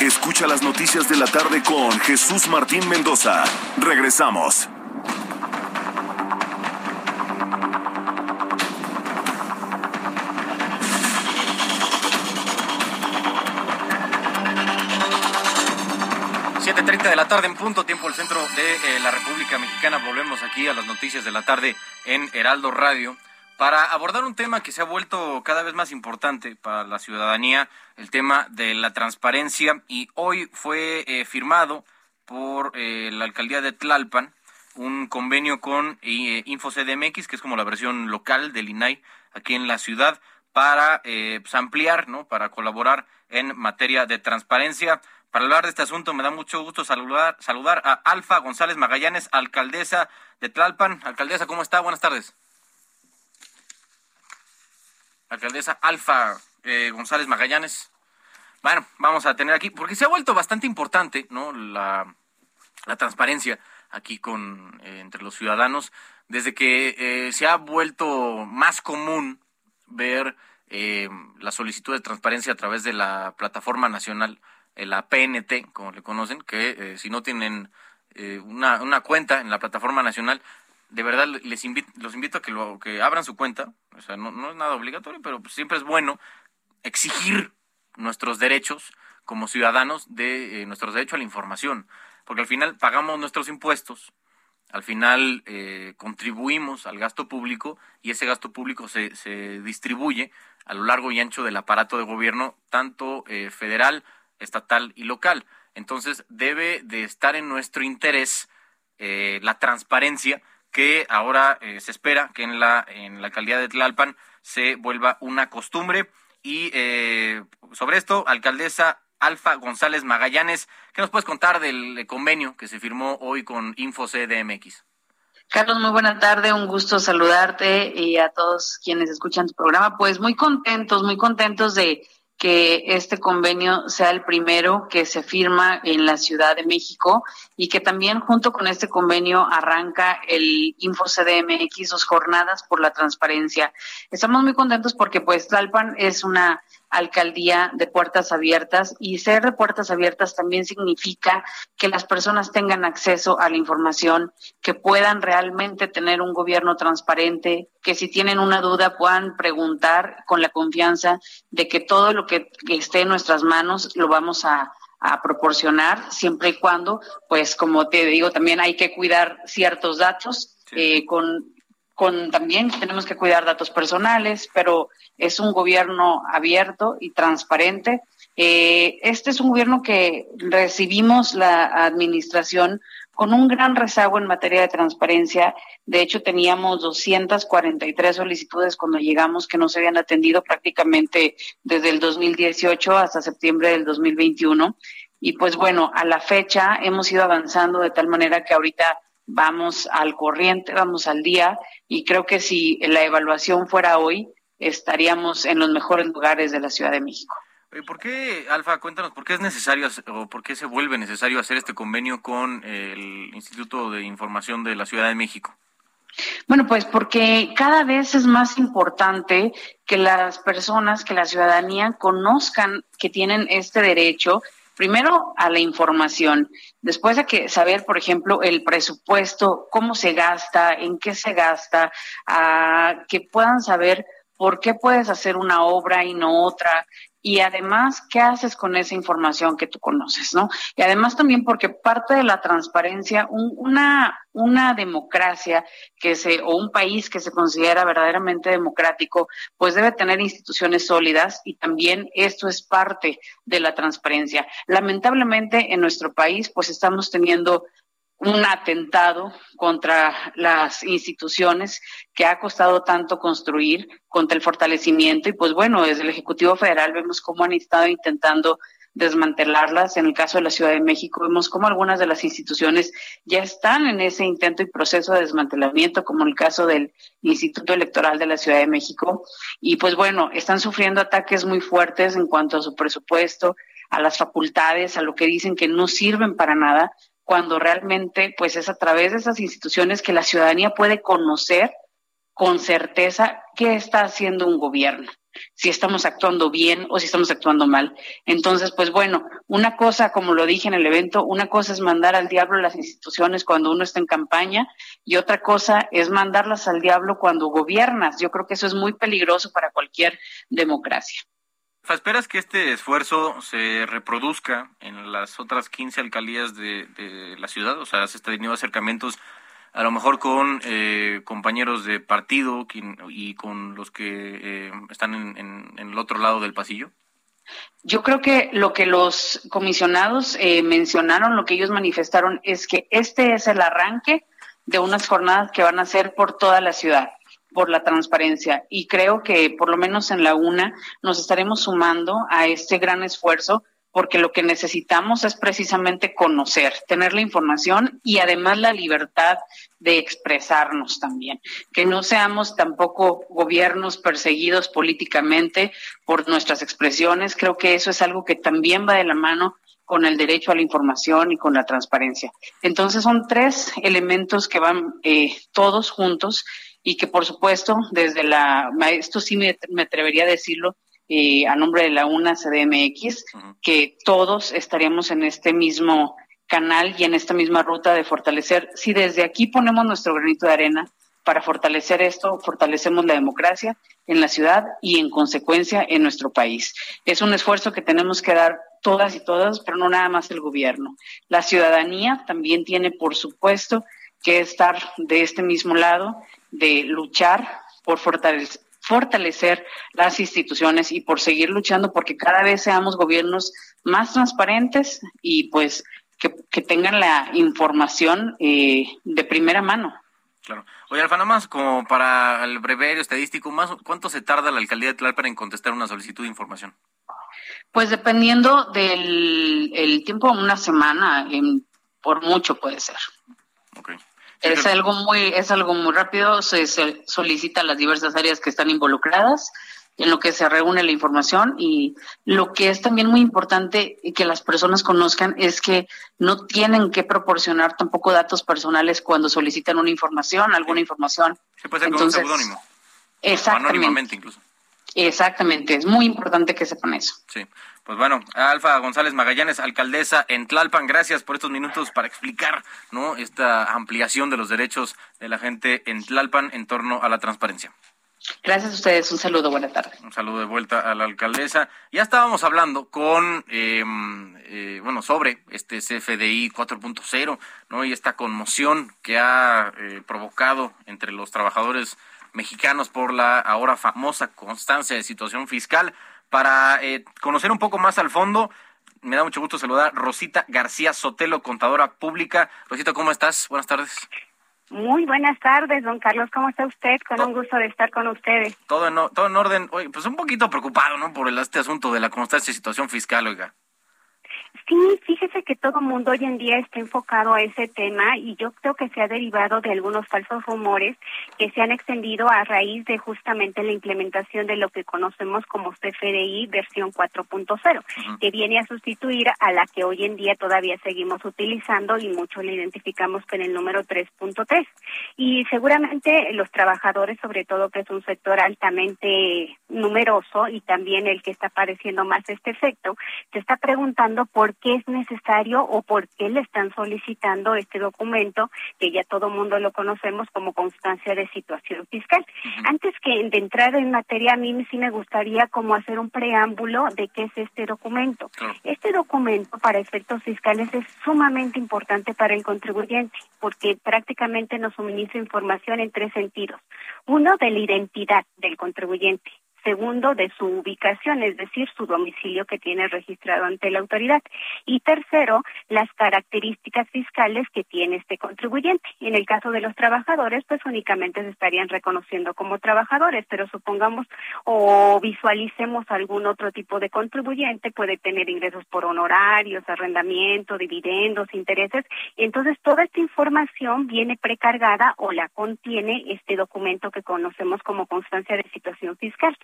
Escucha las noticias de la tarde con Jesús Martín Mendoza. Regresamos. de la tarde en punto, tiempo el centro de eh, la República Mexicana. Volvemos aquí a las noticias de la tarde en Heraldo Radio para abordar un tema que se ha vuelto cada vez más importante para la ciudadanía, el tema de la transparencia. Y hoy fue eh, firmado por eh, la alcaldía de Tlalpan un convenio con InfoCDMX, que es como la versión local del INAI aquí en la ciudad, para pues, ampliar, ¿no? para colaborar en materia de transparencia. Para hablar de este asunto me da mucho gusto saludar, saludar a Alfa González Magallanes, alcaldesa de Tlalpan. Alcaldesa, ¿cómo está? Buenas tardes. Alcaldesa Alfa eh, González Magallanes. Bueno, vamos a tener aquí, porque se ha vuelto bastante importante, ¿no? La, transparencia aquí con eh, entre los ciudadanos, desde que eh, se ha vuelto más común ver la solicitud de transparencia a través de la plataforma nacional eh, la PNT, como le conocen, que eh, si no tienen eh, una, una, cuenta en la plataforma nacional, de verdad les invito, los invito a que, lo, que abran su cuenta. O sea, no, no es nada obligatorio, pero pues siempre es bueno exigir nuestros derechos como ciudadanos de nuestros derechos a la información. porque al final pagamos nuestros impuestos, al final eh, contribuimos al gasto público y ese gasto público se, se, distribuye a lo largo y ancho del aparato de gobierno, tanto eh, federal, estatal y local. Entonces debe de estar en nuestro interés eh, la transparencia que ahora se espera que en la, en la alcaldía de Tlalpan se vuelva una costumbre. Y sobre esto, alcaldesa Alfa González Magallanes. ¿Qué nos puedes contar del convenio que se firmó hoy con InfoCDMX? Carlos, muy buena tarde, un gusto saludarte y a todos quienes escuchan tu programa. Pues muy contentos, muy contentos de que este convenio sea el primero que se firma en la Ciudad de México y que también junto con este convenio arranca el InfoCDMX, dos jornadas por la transparencia. Estamos muy contentos porque pues Tlalpan es una alcaldía de puertas abiertas y ser de puertas abiertas también significa que las personas tengan acceso a la información, que puedan realmente tener un gobierno transparente, que si tienen una duda puedan preguntar con la confianza de que todo lo que, esté en nuestras manos lo vamos a, proporcionar siempre y cuando, pues como te digo, también hay que cuidar ciertos datos eh, con con también tenemos que cuidar datos personales, pero es un gobierno abierto y transparente. Eh, este es un gobierno que recibimos la administración con un gran rezago en materia de transparencia. De hecho, teníamos 243 solicitudes cuando llegamos que no se habían atendido prácticamente desde el 2018 hasta septiembre del 2021. Y pues bueno, a la fecha hemos ido avanzando de tal manera que ahorita vamos al corriente, vamos al día y creo que si la evaluación fuera hoy, estaríamos en los mejores lugares de la Ciudad de México. ¿Por qué, Alfa, cuéntanos, por qué es necesario o por qué se vuelve necesario hacer este convenio con el Instituto de Información de la Ciudad de México? Bueno, pues porque cada vez es más importante que las personas, que la ciudadanía conozcan que tienen este derecho primero a la información, después de que saber, por ejemplo, el presupuesto, cómo se gasta, en qué se gasta, a que puedan saber por qué puedes hacer una obra y no otra, y además, ¿qué haces con esa información que tú conoces, no? Y además también porque parte de la transparencia, una, una democracia que se, o un país que se considera verdaderamente democrático, pues debe tener instituciones sólidas y también esto es parte de la transparencia. Lamentablemente en nuestro país, pues estamos teniendo un atentado contra las instituciones que ha costado tanto construir, contra el fortalecimiento y pues bueno, desde el Ejecutivo Federal vemos cómo han estado intentando desmantelarlas. En el caso de la Ciudad de México vemos cómo algunas de las instituciones ya están en ese intento y proceso de desmantelamiento, como el caso del Instituto Electoral de la Ciudad de México. Y pues bueno, están sufriendo ataques muy fuertes en cuanto a su presupuesto, a las facultades, a lo que dicen que no sirven para nada cuando realmente pues es a través de esas instituciones que la ciudadanía puede conocer con certeza qué está haciendo un gobierno, si estamos actuando bien o si estamos actuando mal. Entonces, pues bueno, una cosa, como lo dije en el evento, una cosa es mandar al diablo las instituciones cuando uno está en campaña y otra cosa es mandarlas al diablo cuando gobiernas. Yo creo que eso es muy peligroso para cualquier democracia. ¿Esperas que este esfuerzo se reproduzca en las otras 15 alcaldías de, la ciudad? O sea, ¿se está teniendo acercamientos a lo mejor con eh, compañeros de partido y con los que eh, están en, el otro lado del pasillo? Yo creo que lo que los comisionados eh, mencionaron, lo que ellos manifestaron, es que este es el arranque de unas jornadas que van a ser por toda la ciudad por la transparencia. Y creo que por lo menos en la UNA nos estaremos sumando a este gran esfuerzo porque lo que necesitamos es precisamente conocer, tener la información y además la libertad de expresarnos también, que no seamos tampoco gobiernos perseguidos políticamente por nuestras expresiones, creo que eso es algo que también va de la mano con el derecho a la información y con la transparencia. Entonces son tres elementos que van eh, todos juntos y que por supuesto desde la, esto sí me, atrevería a decirlo, eh, a nombre de la UNA CDMX, que todos estaríamos en este mismo canal y en esta misma ruta de fortalecer. Si desde aquí ponemos nuestro granito de arena para fortalecer esto, fortalecemos la democracia en la ciudad y en consecuencia en nuestro país. Es un esfuerzo que tenemos que dar todas y todas, pero no nada más el gobierno. La ciudadanía también tiene, por supuesto, que estar de este mismo lado, de luchar por fortalecer, fortalecer las instituciones y por seguir luchando porque cada vez seamos gobiernos más transparentes y pues que, tengan la información eh, de primera mano. Claro. Oye, Alfa, nada más como para el breviario estadístico, más ¿cuánto se tarda la alcaldía de Tlalpan en contestar una solicitud de información? Pues dependiendo del el tiempo, una semana, por mucho puede ser. Es algo muy, es algo muy rápido, se, se solicita a las diversas áreas que están involucradas en lo que se reúne la información y lo que es también muy importante que las personas conozcan es que no tienen que proporcionar tampoco datos personales cuando solicitan una información, alguna información. Se puede ser con un seudónimo. Exactamente. Anónimamente incluso. Exactamente, es muy importante que sepan eso. Sí, pues bueno, Alfa González Magallanes, alcaldesa en Tlalpan, gracias por estos minutos para explicar ¿no? esta ampliación de los derechos de la gente en Tlalpan en torno a la transparencia. Gracias a ustedes, un saludo, buena tarde. Un saludo de vuelta a la alcaldesa. Ya estábamos hablando con, em, eh, bueno, sobre este CFDI 4.0, ¿no? Y esta conmoción que ha eh, provocado entre los trabajadores mexicanos por la ahora famosa constancia de situación fiscal. Para eh, conocer un poco más al fondo, me da mucho gusto saludar a Rosita García Sotelo, contadora pública. Rosita, ¿cómo estás? Buenas tardes. Muy buenas tardes, don Carlos. ¿Cómo está usted? Con un gusto de estar con ustedes. Todo en, todo en orden. Oye, pues un poquito preocupado, ¿no? Por el, este asunto de la constancia de situación fiscal, oiga. Sí, fíjese que todo el mundo hoy en día está enfocado a ese tema y yo creo que se ha derivado de algunos falsos rumores que se han extendido a raíz de justamente la implementación de lo que conocemos como CFDI versión 4.0, que viene a sustituir a la que hoy en día todavía seguimos utilizando y mucho la identificamos con el número 3.3. Y seguramente los trabajadores, sobre todo que es un sector altamente numeroso y también el que está padeciendo más este efecto, se está preguntando por qué es necesario o por qué le están solicitando este documento que ya todo mundo lo conocemos como constancia de situación fiscal. Antes que de entrar en materia, a mí sí me gustaría como hacer un preámbulo de qué es este documento. Este documento para efectos fiscales es sumamente importante para el contribuyente porque prácticamente nos suministra información en tres sentidos. Uno, de la identidad del contribuyente segundo de su ubicación, es decir, su domicilio que tiene registrado ante la autoridad. Y tercero, las características fiscales que tiene este contribuyente. En el caso de los trabajadores, pues únicamente se estarían reconociendo como trabajadores, pero supongamos o visualicemos algún otro tipo de contribuyente, puede tener ingresos por honorarios, arrendamiento, dividendos, intereses, entonces toda esta información viene precargada o la contiene este documento que conocemos como constancia de situación fiscal.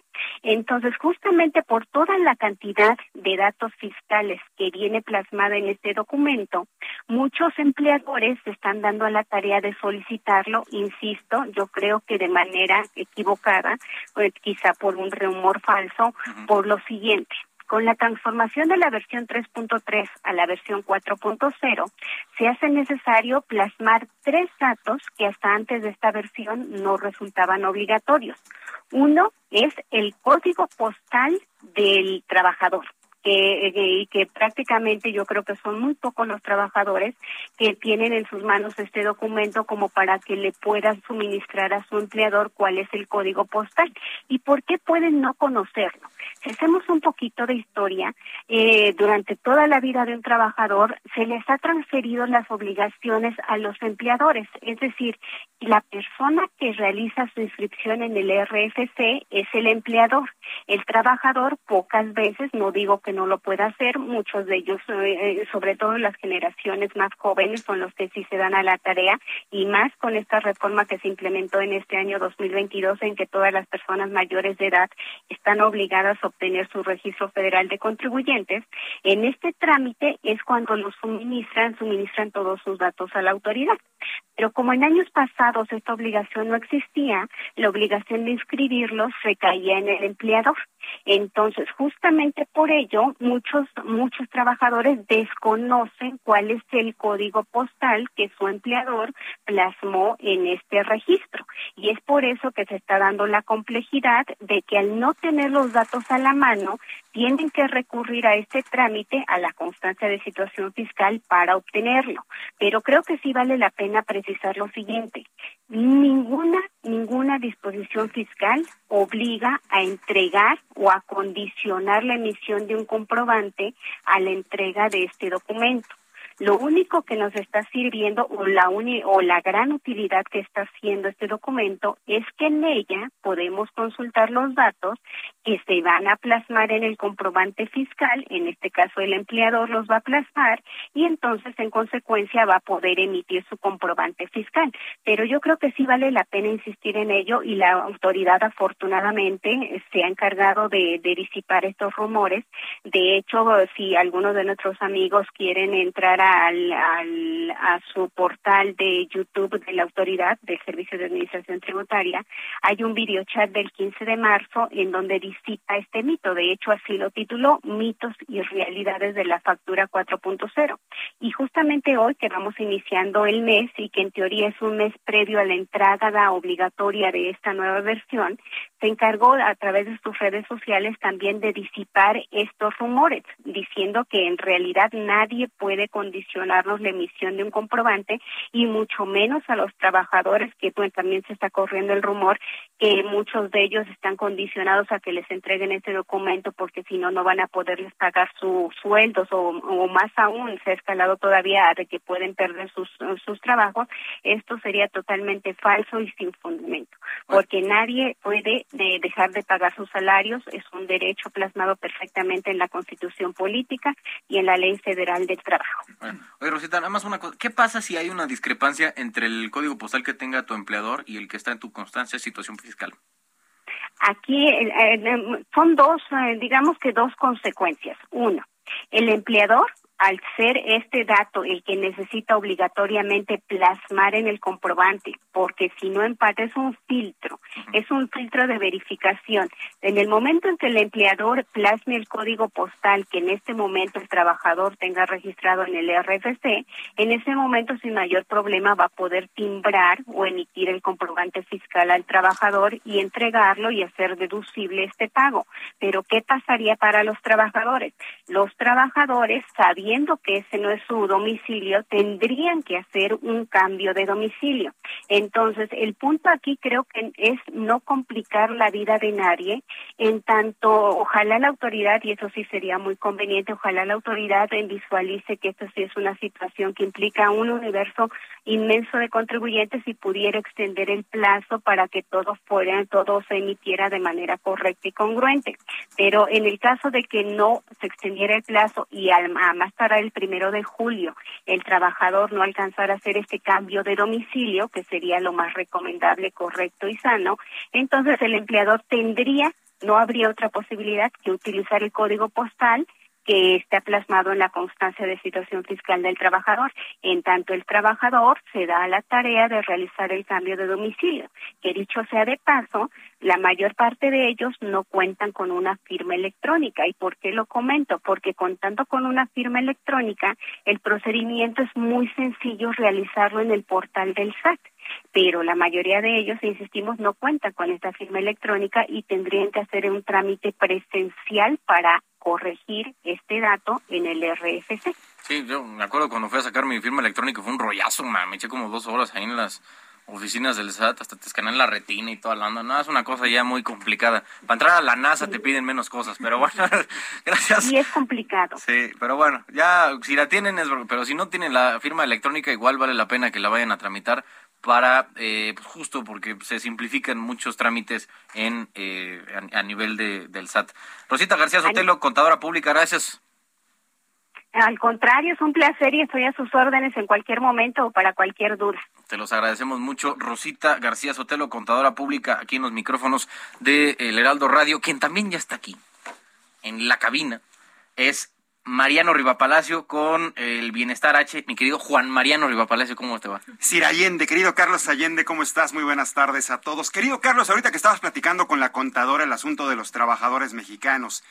Entonces, justamente por toda la cantidad de datos fiscales que viene plasmada en este documento, muchos empleadores se están dando a la tarea de solicitarlo, insisto, yo creo que de manera equivocada, pues, quizá por un rumor falso, por lo siguiente. Con la transformación de la versión 3.3 a la versión 4.0, se hace necesario plasmar tres datos que hasta antes de esta versión no resultaban obligatorios. Uno es el código postal del trabajador que, que prácticamente yo creo que son muy pocos los trabajadores que tienen en sus manos este documento como para que le puedan suministrar a su empleador cuál es el código postal y por qué pueden no conocerlo. Si hacemos un poquito de historia, eh, durante toda la vida de un trabajador se les ha transferido las obligaciones a los empleadores, es decir, la persona que realiza su inscripción en el RFC es el empleador. El trabajador pocas veces, no digo que no lo pueda hacer, muchos de ellos, eh, eh, sobre todo las generaciones más jóvenes, son los que sí se dan a la tarea y más con esta reforma que se implementó en este año 2022 en que todas las personas mayores de edad están obligadas a obtener su registro federal de contribuyentes. En este trámite es cuando los suministran, suministran todos sus datos a la autoridad. Pero como en años pasados esta obligación no existía, la obligación de inscribirlos recaía en el empleador. Entonces, justamente por ello, muchos, muchos trabajadores desconocen cuál es el código postal que su empleador plasmó en este registro. Y es por eso que se está dando la complejidad de que al no tener los datos a la mano, tienen que recurrir a este trámite, a la constancia de situación fiscal para obtenerlo. Pero creo que sí vale la pena precisar lo siguiente. Ninguna, ninguna disposición fiscal obliga a entregar o a condicionar la emisión de un comprobante a la entrega de este documento. Lo único que nos está sirviendo o la o la gran utilidad que está haciendo este documento es que en ella podemos consultar los datos que se van a plasmar en el comprobante fiscal, en este caso el empleador los va a plasmar y entonces en consecuencia va a poder emitir su comprobante fiscal. Pero yo creo que sí vale la pena insistir en ello y la autoridad afortunadamente se ha encargado de, de disipar estos rumores. De hecho, si algunos de nuestros amigos quieren entrar al, al, a su portal de YouTube de la autoridad del Servicio de Administración Tributaria, hay un videochat del 15 de marzo en donde dice cita este mito. De hecho, así lo tituló Mitos y Realidades de la Factura 4.0. Y justamente hoy que vamos iniciando el mes y que en teoría es un mes previo a la entrada obligatoria de esta nueva versión, se encargó a través de sus redes sociales también de disipar estos rumores, diciendo que en realidad nadie puede condicionarnos la emisión de un comprobante y mucho menos a los trabajadores, que pues, también se está corriendo el rumor que muchos de ellos están condicionados a que les entreguen este documento porque si no, no van a poderles pagar sus sueldos o, más aún se ha escalado todavía de que pueden perder sus, sus trabajos. Esto sería totalmente falso y sin fundamento porque nadie puede de dejar de pagar sus salarios, es un derecho plasmado perfectamente en la Constitución política y en la Ley Federal del Trabajo. Oye, Rosita, nada más una cosa, ¿qué pasa si hay una discrepancia entre el código postal que tenga tu empleador y el que está en tu constancia situación fiscal? Aquí eh, son dos, eh, digamos que dos consecuencias. Uno, el empleador al ser este dato el que necesita obligatoriamente plasmar en el comprobante, porque si no empata es un filtro, es un filtro de verificación. En el momento en que el empleador plasme el código postal que en este momento el trabajador tenga registrado en el RFC, en ese momento sin mayor problema va a poder timbrar o emitir el comprobante fiscal al trabajador y entregarlo y hacer deducible este pago. Pero ¿qué pasaría para los trabajadores? Los trabajadores sabiendo sabiendo que ese no es su domicilio, tendrían que hacer un cambio de domicilio. Entonces, el punto aquí creo que es no complicar la vida de nadie, en tanto, ojalá la autoridad, y eso sí sería muy conveniente, ojalá la autoridad visualice que esto sí es una situación que implica un universo inmenso de contribuyentes y pudiera extender el plazo para que todo fuera, todo se emitiera de manera correcta y congruente. Pero en el caso de que no se extendiera el plazo y al, más para el primero de julio. El trabajador no alcanzara a hacer este cambio de domicilio, que sería lo más recomendable, correcto y sano, entonces el empleador tendría, no habría otra posibilidad que utilizar el código postal que está plasmado en la constancia de situación fiscal del trabajador. En tanto, el trabajador se da a la tarea de realizar el cambio de domicilio, que dicho sea de paso, la mayor parte de ellos no cuentan con una firma electrónica. ¿Y por qué lo comento? Porque contando con una firma electrónica, el procedimiento es muy sencillo realizarlo en el portal del SAT pero la mayoría de ellos, insistimos, no cuentan con esta firma electrónica y tendrían que hacer un trámite presencial para corregir este dato en el RFC. Sí, yo me acuerdo cuando fui a sacar mi firma electrónica, fue un rollazo, me eché como dos horas ahí en las oficinas del SAT, hasta te escanean la retina y toda la onda. No, es una cosa ya muy complicada. Para entrar a la NASA te piden menos cosas, pero bueno, gracias. Y es complicado. Sí, pero bueno, ya si la tienen es pero si no tienen la firma electrónica igual vale la pena que la vayan a tramitar para eh, pues justo porque se simplifican muchos trámites en eh, a, nivel de, del SAT. Rosita García Sotelo, contadora pública, gracias. Al contrario, es un placer y estoy a sus órdenes en cualquier momento o para cualquier duda. Te los agradecemos mucho. Rosita García Sotelo, contadora pública, aquí en los micrófonos de El Heraldo Radio, quien también ya está aquí, en la cabina, es Mariano Rivapalacio con el Bienestar H. Mi querido Juan Mariano Rivapalacio, ¿cómo te va? Sir Allende, querido Carlos Allende, ¿cómo estás? Muy buenas tardes a todos. Querido Carlos, ahorita que estabas platicando con la contadora el asunto de los trabajadores mexicanos,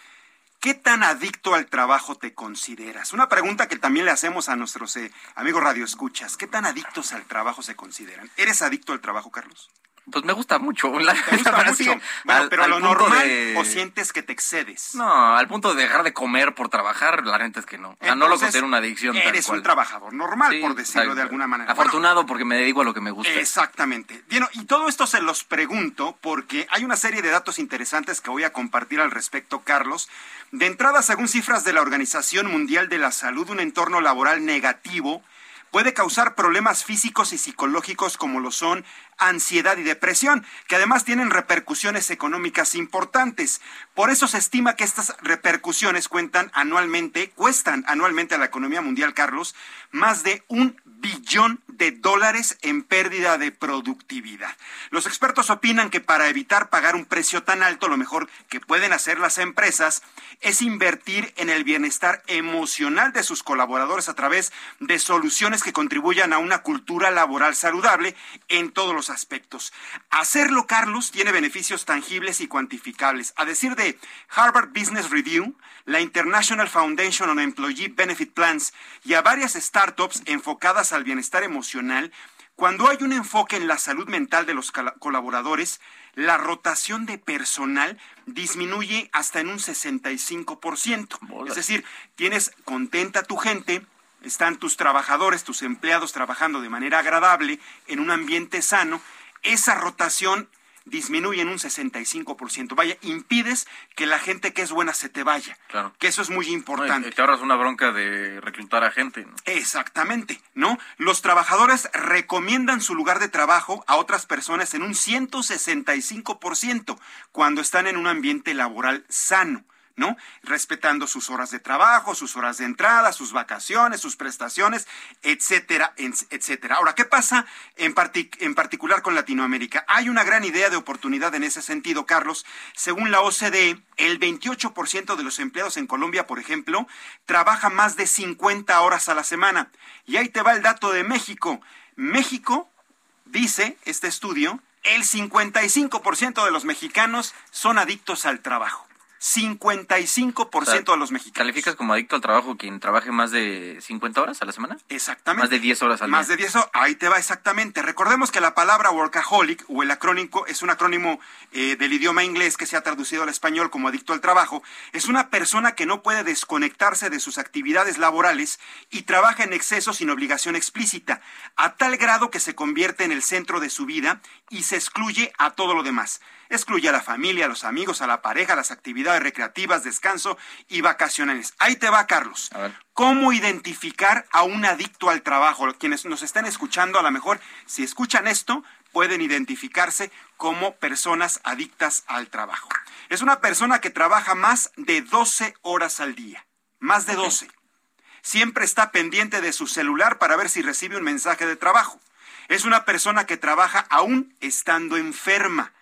¿qué tan adicto al trabajo te consideras? Una pregunta que también le hacemos a nuestros eh, amigos radioescuchas. ¿Qué tan adictos al trabajo se consideran? ¿Eres adicto al trabajo, Carlos? Pues me gusta mucho. La, ¿Te gusta mucho? Bueno, pero lo normal o sientes que te excedes. No, al punto de dejar de comer por trabajar, la neta es que no. no lo considero una adicción. Eres un trabajador normal, por decirlo de alguna manera. Afortunado porque me dedico a lo que me gusta. Exactamente. Bien, y todo esto se los pregunto porque hay una serie de datos interesantes que voy a compartir al respecto, Carlos. De entrada, según cifras de la Organización Mundial de la Salud, un entorno laboral negativo puede causar problemas físicos y psicológicos como lo son ansiedad y depresión, que además tienen repercusiones económicas importantes. Por eso se estima que estas repercusiones cuentan anualmente, cuestan anualmente a la economía mundial, Carlos, más de un billón de dólares en pérdida de productividad. Los expertos opinan que para evitar pagar un precio tan alto, lo mejor que pueden hacer las empresas es invertir en el bienestar emocional de sus colaboradores a través de soluciones que contribuyan a una cultura laboral saludable en todos los aspectos. Hacerlo, Carlos, tiene beneficios tangibles y cuantificables. A decir de Harvard Business Review, la International Foundation on Employee Benefit Plans y a varias startups enfocadas al bienestar emocional, cuando hay un enfoque en la salud mental de los colaboradores, la rotación de personal disminuye hasta en un 65%. Es decir, tienes contenta a tu gente, están tus trabajadores, tus empleados trabajando de manera agradable en un ambiente sano, esa rotación disminuye en un 65%. Vaya, impides que la gente que es buena se te vaya. Claro. Que eso es muy importante. te ahorras una bronca de reclutar a gente. Exactamente, ¿no? Los trabajadores recomiendan su lugar de trabajo a otras personas en un 165% cuando están en un ambiente laboral sano. ¿No? Respetando sus horas de trabajo, sus horas de entrada, sus vacaciones, sus prestaciones, etcétera, etcétera. Ahora, ¿qué pasa en, en particular con Latinoamérica? Hay una gran idea de oportunidad en ese sentido, Carlos. Según la OCDE, el 28% de los empleados en Colombia, por ejemplo, trabaja más de 50 horas a la semana. Y ahí te va el dato de México. México, dice este estudio, el 55% de los mexicanos son adictos al trabajo. 55% de los mexicanos. ¿Calificas como adicto al trabajo quien trabaje más de 50 horas a la semana? Exactamente. Más de 10 horas al Más de 10 horas, ahí te va exactamente. Recordemos que la palabra workaholic o el acrónico es un acrónimo eh, del idioma inglés que se ha traducido al español como adicto al trabajo. Es una persona que no puede desconectarse de sus actividades laborales y trabaja en exceso sin obligación explícita, a tal grado que se convierte en el centro de su vida y se excluye a todo lo demás. Excluye a la familia, a los amigos, a la pareja, las actividades recreativas, descanso y vacacionales. Ahí te va, Carlos. ¿Cómo identificar a un adicto al trabajo? Quienes nos están escuchando, a lo mejor, si escuchan esto, pueden identificarse como personas adictas al trabajo. Es una persona que trabaja más de 12 horas al día. Más de 12. Siempre está pendiente de su celular para ver si recibe un mensaje de trabajo. Es una persona que trabaja aún estando enferma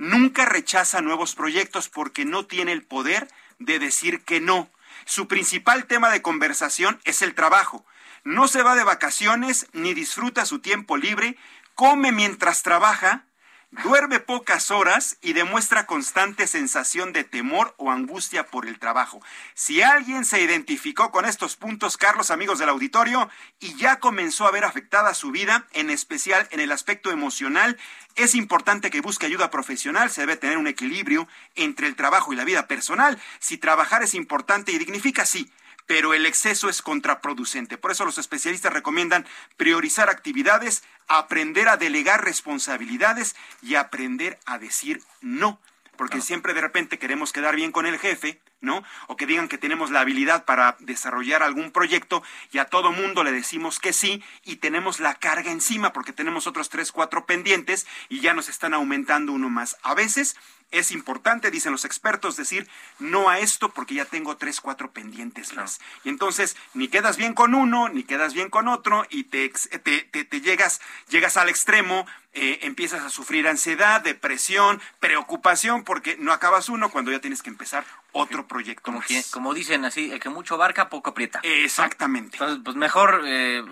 nunca rechaza nuevos proyectos porque no tiene el poder de decir que no. Su principal tema de conversación es el trabajo. No se va de vacaciones ni disfruta su tiempo libre, come mientras trabaja, Duerme pocas horas y demuestra constante sensación de temor o angustia por el trabajo. Si alguien se identificó con estos puntos, Carlos, amigos del auditorio, y ya comenzó a ver afectada su vida, en especial en el aspecto emocional, es importante que busque ayuda profesional, se debe tener un equilibrio entre el trabajo y la vida personal. Si trabajar es importante y dignifica, sí, pero el exceso es contraproducente. Por eso los especialistas recomiendan priorizar actividades, aprender a delegar responsabilidades y aprender a decir no. Porque siempre de repente queremos quedar bien con el jefe, ¿no? O que digan que tenemos la habilidad para desarrollar algún proyecto y a todo mundo le decimos que sí y tenemos la carga encima porque tenemos otros tres, cuatro pendientes y ya nos están aumentando uno más. A veces es importante, dicen los expertos, decir no a esto porque ya tengo tres, cuatro pendientes más. Y entonces ni quedas bien con uno, ni quedas bien con otro y te, te, te, llegas, llegas al extremo, eh, empiezas a sufrir ansiedad, depresión, preocupación porque no acabas uno cuando ya tienes que empezar otro proyecto como, más. que, como dicen así, el que mucho abarca, poco aprieta. Exactamente. Entonces, pues mejor eh,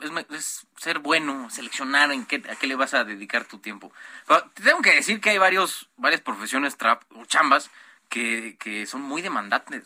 es, es ser bueno, seleccionar en qué, a qué le vas a dedicar tu tiempo. Pero te tengo que decir que hay varios, varias profesiones trap o chambas que, que son muy demandantes.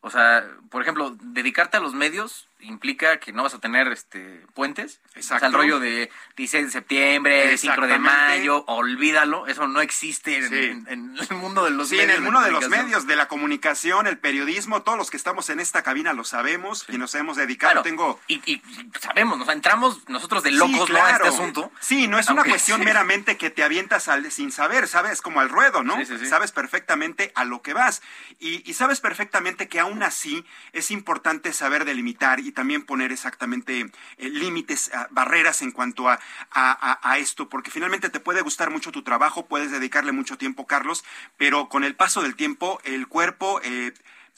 O sea, por ejemplo, dedicarte a los medios implica que no vas a tener este puentes. O sea, Exacto. el rollo de 16 de septiembre, 5 de mayo, olvídalo, eso no existe en, Sí. en- en el mundo de los Sí, medios. en el mundo de los medios, de la comunicación, el periodismo, todos los que estamos en esta cabina lo sabemos y nos hemos dedicado. Claro, Tengo y, y sabemos, o sea, entramos nosotros de Sí, locos ¿no? a claro. este asunto. Sí, no es una cuestión meramente que te avientas al, sin saber, sabes, como al ruedo, ¿no? Sí, sí, sí. Sabes perfectamente a lo que vas. Y, y sabes perfectamente que aún así es importante saber delimitar y también poner exactamente eh, límites, ah, barreras en cuanto a, a- a- esto, porque finalmente te puede gustar mucho tu trabajo, puedes dedicarle mucho tiempo, Carlos, pero con el paso del tiempo, el cuerpo, eh,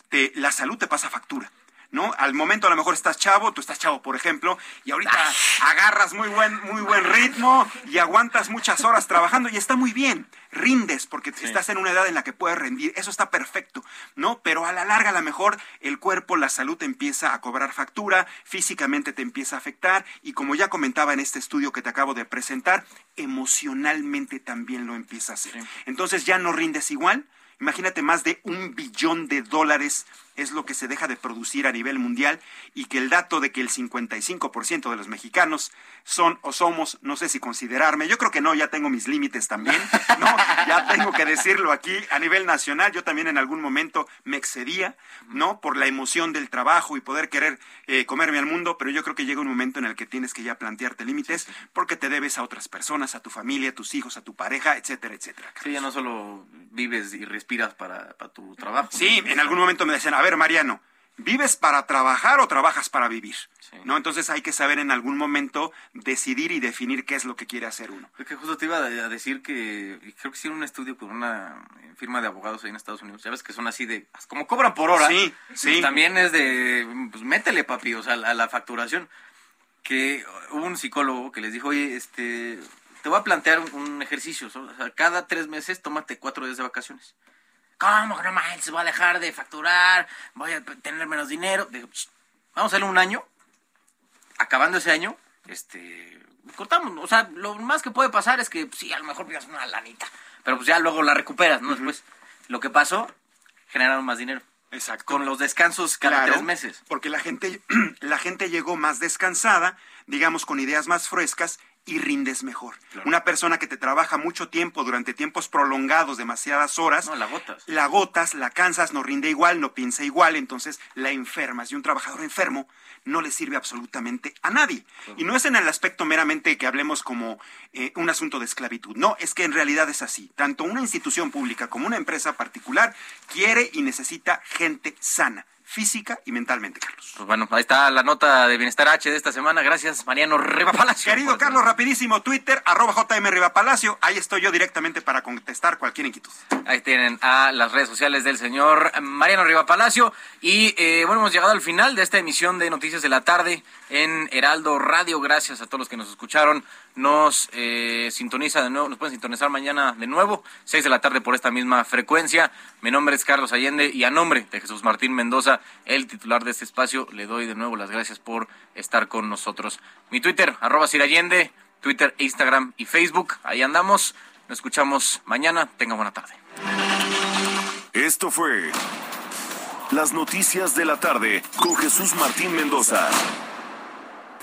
te- la salud te pasa factura. ¿No? Al momento a lo mejor estás chavo, tú estás chavo, por ejemplo, y ahorita agarras muy buen, muy buen ritmo y aguantas muchas horas trabajando y está muy bien. Rindes porque estás en una edad en la que puedes rendir, eso está perfecto, ¿no? Pero a la larga a lo mejor el cuerpo, la salud te empieza a cobrar factura, físicamente te empieza a afectar y como ya comentaba en este estudio que te acabo de presentar, emocionalmente también lo empieza a hacer. Entonces ya no rindes igual, Imagínate, más de un billón de dólares es lo que se deja de producir a nivel mundial y que el dato de que el 55% de los mexicanos son o somos, no sé si considerarme, yo creo que no, ya tengo mis límites también, no, ya tengo que decirlo aquí a nivel nacional, yo también en algún momento me excedía, ¿no? Por la emoción del trabajo y poder querer eh, comerme al mundo, pero yo creo que llega un momento en el que tienes que ya plantearte límites porque te debes a otras personas, a tu familia, a tus hijos, a tu pareja, etcétera, etcétera. Sí, ya no solo vives y respiras para, para tu trabajo. Sí, en algún momento me decían, a ver, Mariano, ¿vives para trabajar o trabajas para vivir? ¿No? Entonces hay que saber en algún momento decidir y definir qué es lo que quiere hacer uno. Es que justo te iba a decir que creo que hicieron un estudio con una firma de abogados ahí en Estados Unidos. Ya ves que son así de, como cobran por hora. Sí, sí. Pues también es de, pues métele papi, o sea, a la facturación. Que hubo un psicólogo que les dijo, oye, este, te voy a plantear un ejercicio. O sea, cada tres meses tómate cuatro días de vacaciones. ¿Cómo que no manches? Voy a dejar de facturar, voy a tener menos dinero. Digo, "Ch, vamos a hacerle un año. Acabando ese año, este, cortamos. O sea, lo más que puede pasar es que pues, sí, a lo mejor pierdas una lanita. Pero pues ya luego la recuperas, ¿no? Después, lo que pasó, generaron más dinero. Exacto. Con los descansos cada Claro, tres meses. Porque la gente, la gente llegó más descansada, digamos, con ideas más frescas y rindes mejor. Una persona que te trabaja mucho tiempo durante tiempos prolongados, demasiadas horas, No, la agotas. la agotas, la cansas, no rinde igual, no piensa igual, entonces la enfermas. Y un trabajador enfermo no le sirve absolutamente a nadie. Y no es en el aspecto meramente que hablemos como eh, un asunto de esclavitud. No, es que en realidad es así. Tanto una institución pública como una empresa particular quiere y necesita gente sana física y mentalmente, Carlos. Pues bueno, ahí está la nota de Bienestar H de esta semana. Gracias, Mariano Riva Palacio. Querido Carlos, rapidísimo, Twitter, arroba JM Riva Palacio. Ahí estoy yo directamente para contestar cualquier inquietud. Ahí tienen a las redes sociales del señor Mariano Riva Palacio. Y eh, bueno, hemos llegado al final de esta emisión de Noticias de la Tarde en Heraldo Radio. Gracias a todos los que nos escucharon. Nos eh, sintoniza de nuevo, nos pueden sintonizar mañana de nuevo, 6 de la tarde por esta misma frecuencia. Mi nombre es Carlos Allende y a nombre de Jesús Martín Mendoza, el titular de este espacio, le doy de nuevo las gracias por estar con nosotros. Mi Twitter, arroba Allende, Twitter, Instagram y Facebook. Ahí andamos. Nos escuchamos mañana. Tenga buena tarde. Esto fue Las Noticias de la Tarde con Jesús Martín Mendoza.